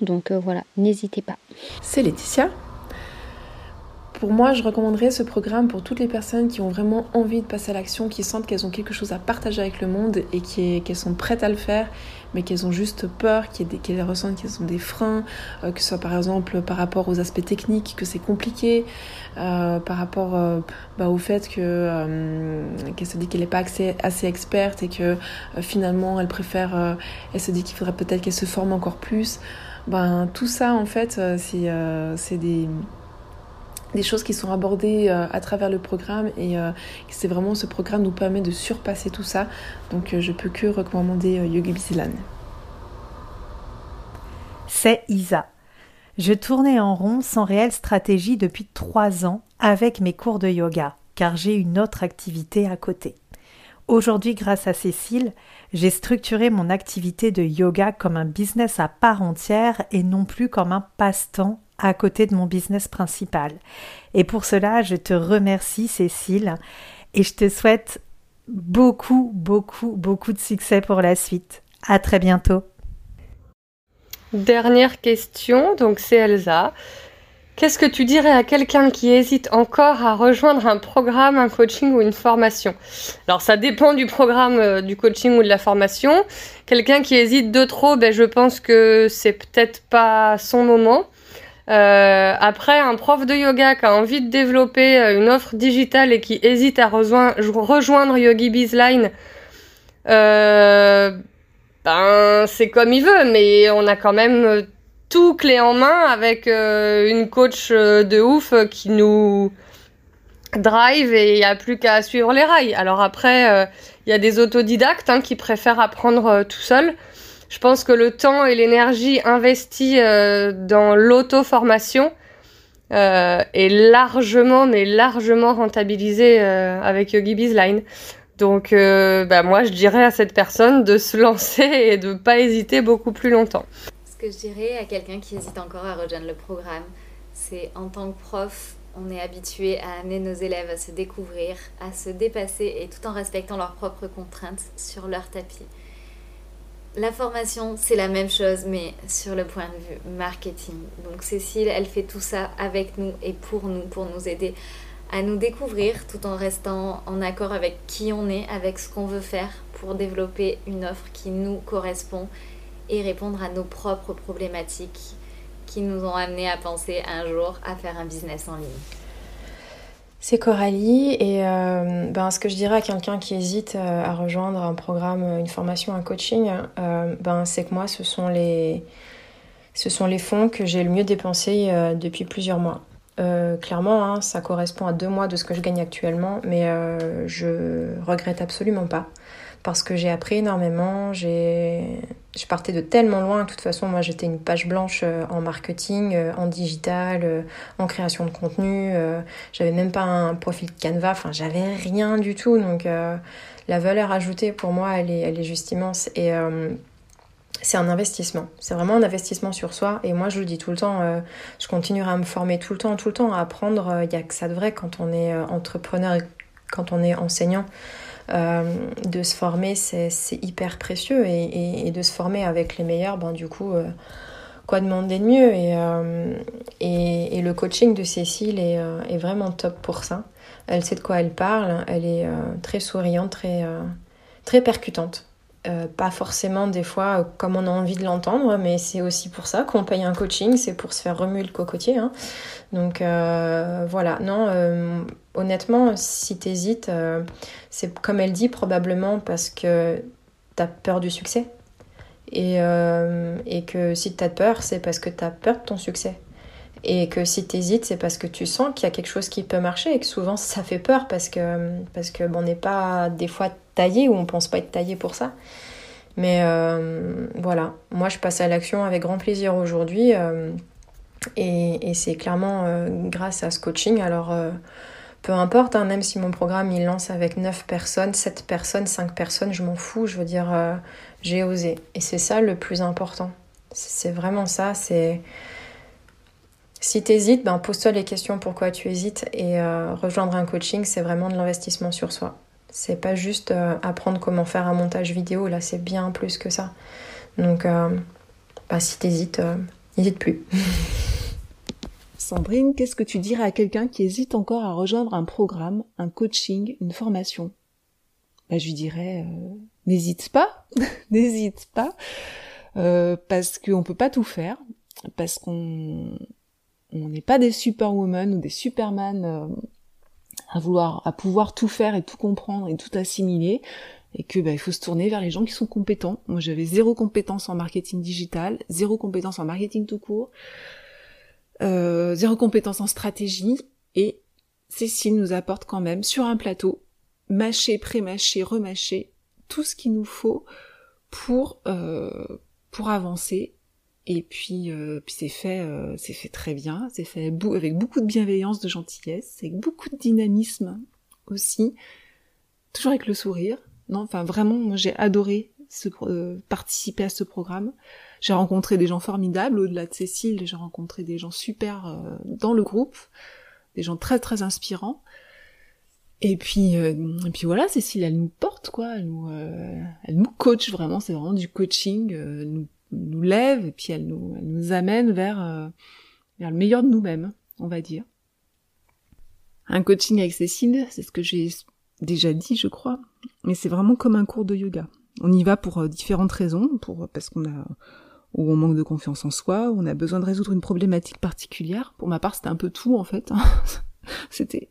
Donc voilà, n'hésitez pas. C'est Laetitia pour moi, je recommanderais ce programme pour toutes les personnes qui ont vraiment envie de passer à l'action, qui sentent qu'elles ont quelque chose à partager avec le monde et qu'elles sont prêtes à le faire, mais qu'elles ont juste peur, qu'elles ressentent qu'elles ont des freins, euh, que ce soit par exemple par rapport aux aspects techniques, que c'est compliqué, euh, par rapport euh, bah, au fait que qu'elle se dit qu'elle n'est pas assez, assez, experte et que finalement elle préfère, elle se dit qu'il faudrait peut-être qu'elle se forme encore plus. Ben, tout ça en fait, c'est des des choses qui sont abordées euh, à travers le programme et euh, c'est vraiment ce programme nous permet de surpasser tout ça. Donc euh, je peux que recommander Yogi Bisilan. C'est Isa. Je tournais en rond sans réelle stratégie depuis trois ans avec mes cours de yoga, car j'ai une autre activité à côté. Aujourd'hui, grâce à Cécile, j'ai structuré mon activité de yoga comme un business à part entière et non plus comme un passe-temps à côté de mon business principal. Et pour cela, je te remercie Cécile et je te souhaite beaucoup, beaucoup, beaucoup de succès pour la suite. À très bientôt. Dernière question, donc c'est Elsa. Qu'est-ce que tu dirais à quelqu'un qui hésite encore à rejoindre un programme, un coaching ou une formation? Alors ça dépend du programme, euh, du coaching ou de la formation. Quelqu'un qui hésite de trop, ben, je pense que c'est peut-être pas son moment. Euh, après, un prof de yoga qui a envie de développer euh, une offre digitale et qui hésite à rejoindre, Yogi Bizline, euh, ben c'est comme il veut, mais on a quand même tout clé en main avec une coach de ouf qui nous drive et il n'y a plus qu'à suivre les rails. Alors après, il y a des autodidactes hein, qui préfèrent apprendre tout seul. Je pense que le temps et l'énergie investis euh, dans l'auto-formation euh, est largement, mais largement rentabilisé euh, avec Yogi Bizline. Donc, bah, moi, je dirais à cette personne de se lancer et de ne pas hésiter beaucoup plus longtemps. Ce que je dirais à quelqu'un qui hésite encore à rejoindre le programme, c'est en tant que prof, on est habitué à amener nos élèves à se découvrir, à se dépasser et tout en respectant leurs propres contraintes sur leur tapis. La formation, c'est la même chose, mais sur le point de vue marketing. Donc Cécile, elle fait tout ça avec nous et pour nous, pour nous aider à nous découvrir tout en restant en accord avec qui on est, avec ce qu'on veut faire pour développer une offre qui nous correspond et répondre à nos propres problématiques qui nous ont amené à penser un jour à faire un business en ligne. C'est Coralie et euh, ben, ce que je dirais à quelqu'un qui hésite euh, à rejoindre un programme, une formation, un coaching, euh, ben, c'est que moi ce sont les, ce sont les fonds que j'ai le mieux dépensés depuis plusieurs mois. clairement, hein, ça correspond à deux mois de ce que je gagne actuellement, mais je regrette absolument pas parce que j'ai appris énormément. J'ai, je partais de tellement loin. De toute façon, moi, j'étais une page blanche euh, en marketing, euh, en digital, euh, en création de contenu. J'avais même pas un profil Canva. Enfin, j'avais rien du tout. Donc, la valeur ajoutée pour moi, elle est, elle est juste immense. Et c'est un investissement. C'est vraiment un investissement sur soi. Et moi, je le dis tout le temps, je continuerai à me former tout le temps, tout le temps, à apprendre. Il n'y a que ça de vrai quand on est entrepreneur et quand on est enseignant. Euh, de se former, c'est hyper précieux et, de se former avec les meilleurs, ben, du coup, euh, quoi demander de mieux? Euh, et, et, le coaching de Cécile est, est, vraiment top pour ça. Elle sait de quoi elle parle, elle est très souriante, très, très percutante. Pas forcément des fois comme on a envie de l'entendre, mais c'est aussi pour ça qu'on paye un coaching, c'est pour se faire remuer le cocotier. Hein. Donc voilà, non, honnêtement, si t'hésites, euh, c'est comme elle dit, probablement parce que t'as peur du succès. Et, euh, et que si t'as peur, c'est parce que t'as peur de ton succès. Et que si t'hésites, c'est parce que tu sens qu'il y a quelque chose qui peut marcher et que souvent ça fait peur parce que parce que bon, on n'est pas des fois taillé ou on pense pas être taillé pour ça. Mais euh, voilà, moi je passe à l'action avec grand plaisir aujourd'hui et, et c'est clairement grâce à ce coaching. Alors peu importe, hein, même si mon programme il lance avec 9 personnes, 7 personnes, 5 personnes, je m'en fous, je veux dire, euh, j'ai osé. Et c'est ça le plus important. C'est vraiment ça, c'est... Si tu hésites, ben, pose-toi les questions pourquoi tu hésites et euh, rejoindre un coaching, c'est vraiment de l'investissement sur soi. C'est pas juste euh, apprendre comment faire un montage vidéo, là c'est bien plus que ça. Donc, bah, si tu hésites, n'hésite plus. Sandrine, qu'est-ce que tu dirais à quelqu'un qui hésite encore à rejoindre un programme, un coaching, une formation? Bah, Je lui dirais, euh, n'hésite pas, n'hésite pas, euh, parce qu'on peut pas tout faire, parce qu'on on n'est pas des superwoman ou des superman euh, à vouloir, à pouvoir tout faire et tout comprendre et tout assimiler et que bah, il faut se tourner vers les gens qui sont compétents. Moi, j'avais zéro compétence en marketing digital, zéro compétence en marketing tout court, euh, zéro compétence en stratégie, et Cécile nous apporte quand même sur un plateau, mâché, pré-mâché, remâché, tout ce qu'il nous faut pour euh, pour avancer. Et puis, euh, puis c'est fait, euh, c'est fait très bien, c'est fait avec beaucoup de bienveillance, de gentillesse, avec beaucoup de dynamisme aussi, toujours avec le sourire. Non, enfin vraiment, j'ai adoré ce, euh, participer à ce programme. J'ai rencontré des gens formidables, au-delà de Cécile, j'ai rencontré des gens super euh, dans le groupe, des gens très très inspirants. Et puis, euh, et puis voilà, Cécile, elle nous porte quoi, elle nous, elle nous coach vraiment, c'est vraiment du coaching, elle nous, nous lève et puis elle nous, elle nous amène vers, vers le meilleur de nous-mêmes, on va dire. Un coaching avec Cécile, c'est ce que j'ai déjà dit, je crois, mais c'est vraiment comme un cours de yoga. On y va pour euh, différentes raisons, pour parce qu'on a ou on manque de confiance en soi, ou on a besoin de résoudre une problématique particulière. Pour ma part, c'était un peu tout en fait. Hein. c'était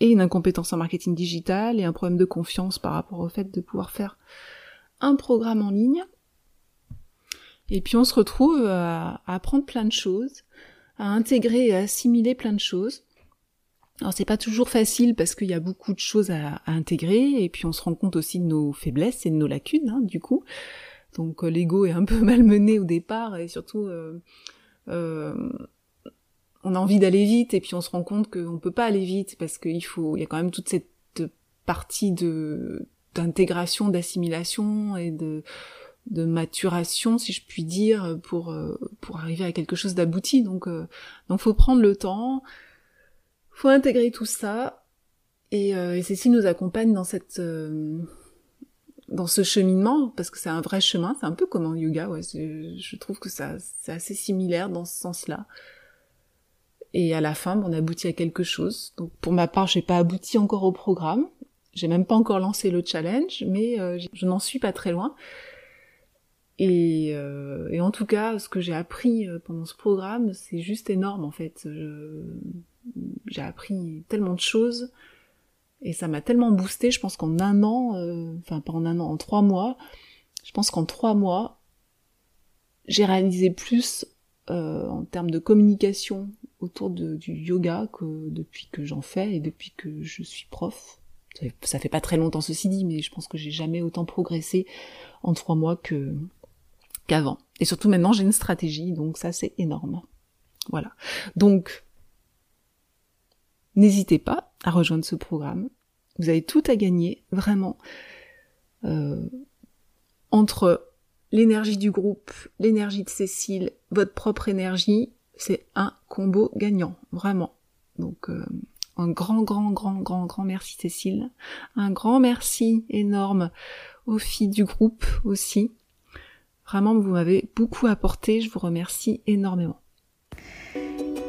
et une incompétence en marketing digital et un problème de confiance par rapport au fait de pouvoir faire un programme en ligne. Et puis on se retrouve à apprendre plein de choses, à intégrer et à assimiler plein de choses. Alors c'est pas toujours facile parce qu'il y a beaucoup de choses à, intégrer et puis on se rend compte aussi de nos faiblesses et de nos lacunes hein, du coup. Donc euh, l'ego est un peu malmené au départ et surtout euh, euh, on a envie d'aller vite et puis on se rend compte qu'on peut pas aller vite parce qu'il faut il y a quand même toute cette partie de d'intégration, d'assimilation et de de maturation si je puis dire pour pour arriver à quelque chose d'abouti. Donc donc faut prendre le temps faut intégrer tout ça. Et, euh, et Cécile nous accompagne dans cette euh, dans ce cheminement parce que c'est un vrai chemin. C'est un peu comme en yoga ouais. Je trouve que ça c'est assez similaire dans ce sens-là. Et à la fin on aboutit à quelque chose. Donc pour ma part j'ai pas abouti encore au programme. J'ai même pas encore lancé le challenge mais euh, je n'en suis pas très loin et, euh, et, en tout cas, ce que j'ai appris euh, pendant ce programme, c'est juste énorme en fait. J'ai appris tellement de choses et ça m'a tellement boosté. Je pense qu'en un an, euh, enfin pas en un an, en trois mois, je pense qu'en trois mois, j'ai réalisé plus euh, en termes de communication autour du yoga que depuis que j'en fais et depuis que je suis prof. Ça fait pas très longtemps ceci dit, mais je pense que j'ai jamais autant progressé en trois mois que qu'avant. Et surtout maintenant j'ai une stratégie, donc ça c'est énorme. Voilà. Donc n'hésitez pas à rejoindre ce programme. Vous avez tout à gagner, vraiment. Euh, entre l'énergie du groupe, l'énergie de Cécile, votre propre énergie, c'est un combo gagnant, vraiment. Donc euh, un grand, grand, grand, grand, grand merci Cécile. Un grand merci énorme aux filles du groupe aussi. Vraiment, vous m'avez beaucoup apporté, je vous remercie énormément.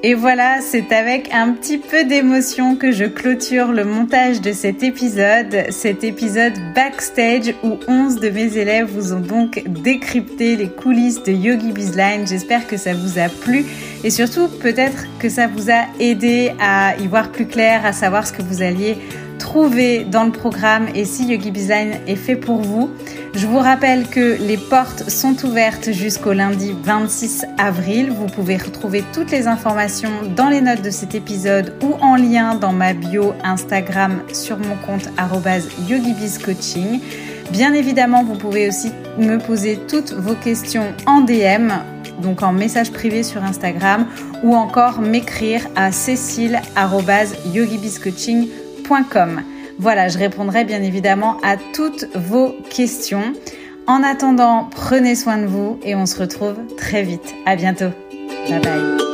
Et voilà, c'est avec un petit peu d'émotion que je clôture le montage de cet épisode, cet épisode backstage où 11 de mes élèves vous ont donc décrypté les coulisses de Yogi Bizline. J'espère que ça vous a plu et surtout peut-être que ça vous a aidé à y voir plus clair, à savoir ce que vous alliez trouver dans le programme et si Yogi Design est fait pour vous. Je vous rappelle que les portes sont ouvertes jusqu'au lundi 26 avril. Vous pouvez retrouver toutes les informations dans les notes de cet épisode ou en lien dans ma bio Instagram sur mon compte yogibizcoaching. Bien évidemment, vous pouvez aussi me poser toutes vos questions en DM, donc en message privé sur Instagram, ou encore m'écrire à voilà, je répondrai bien évidemment à toutes vos questions. En attendant, prenez soin de vous et on se retrouve très vite. À bientôt. Bye bye.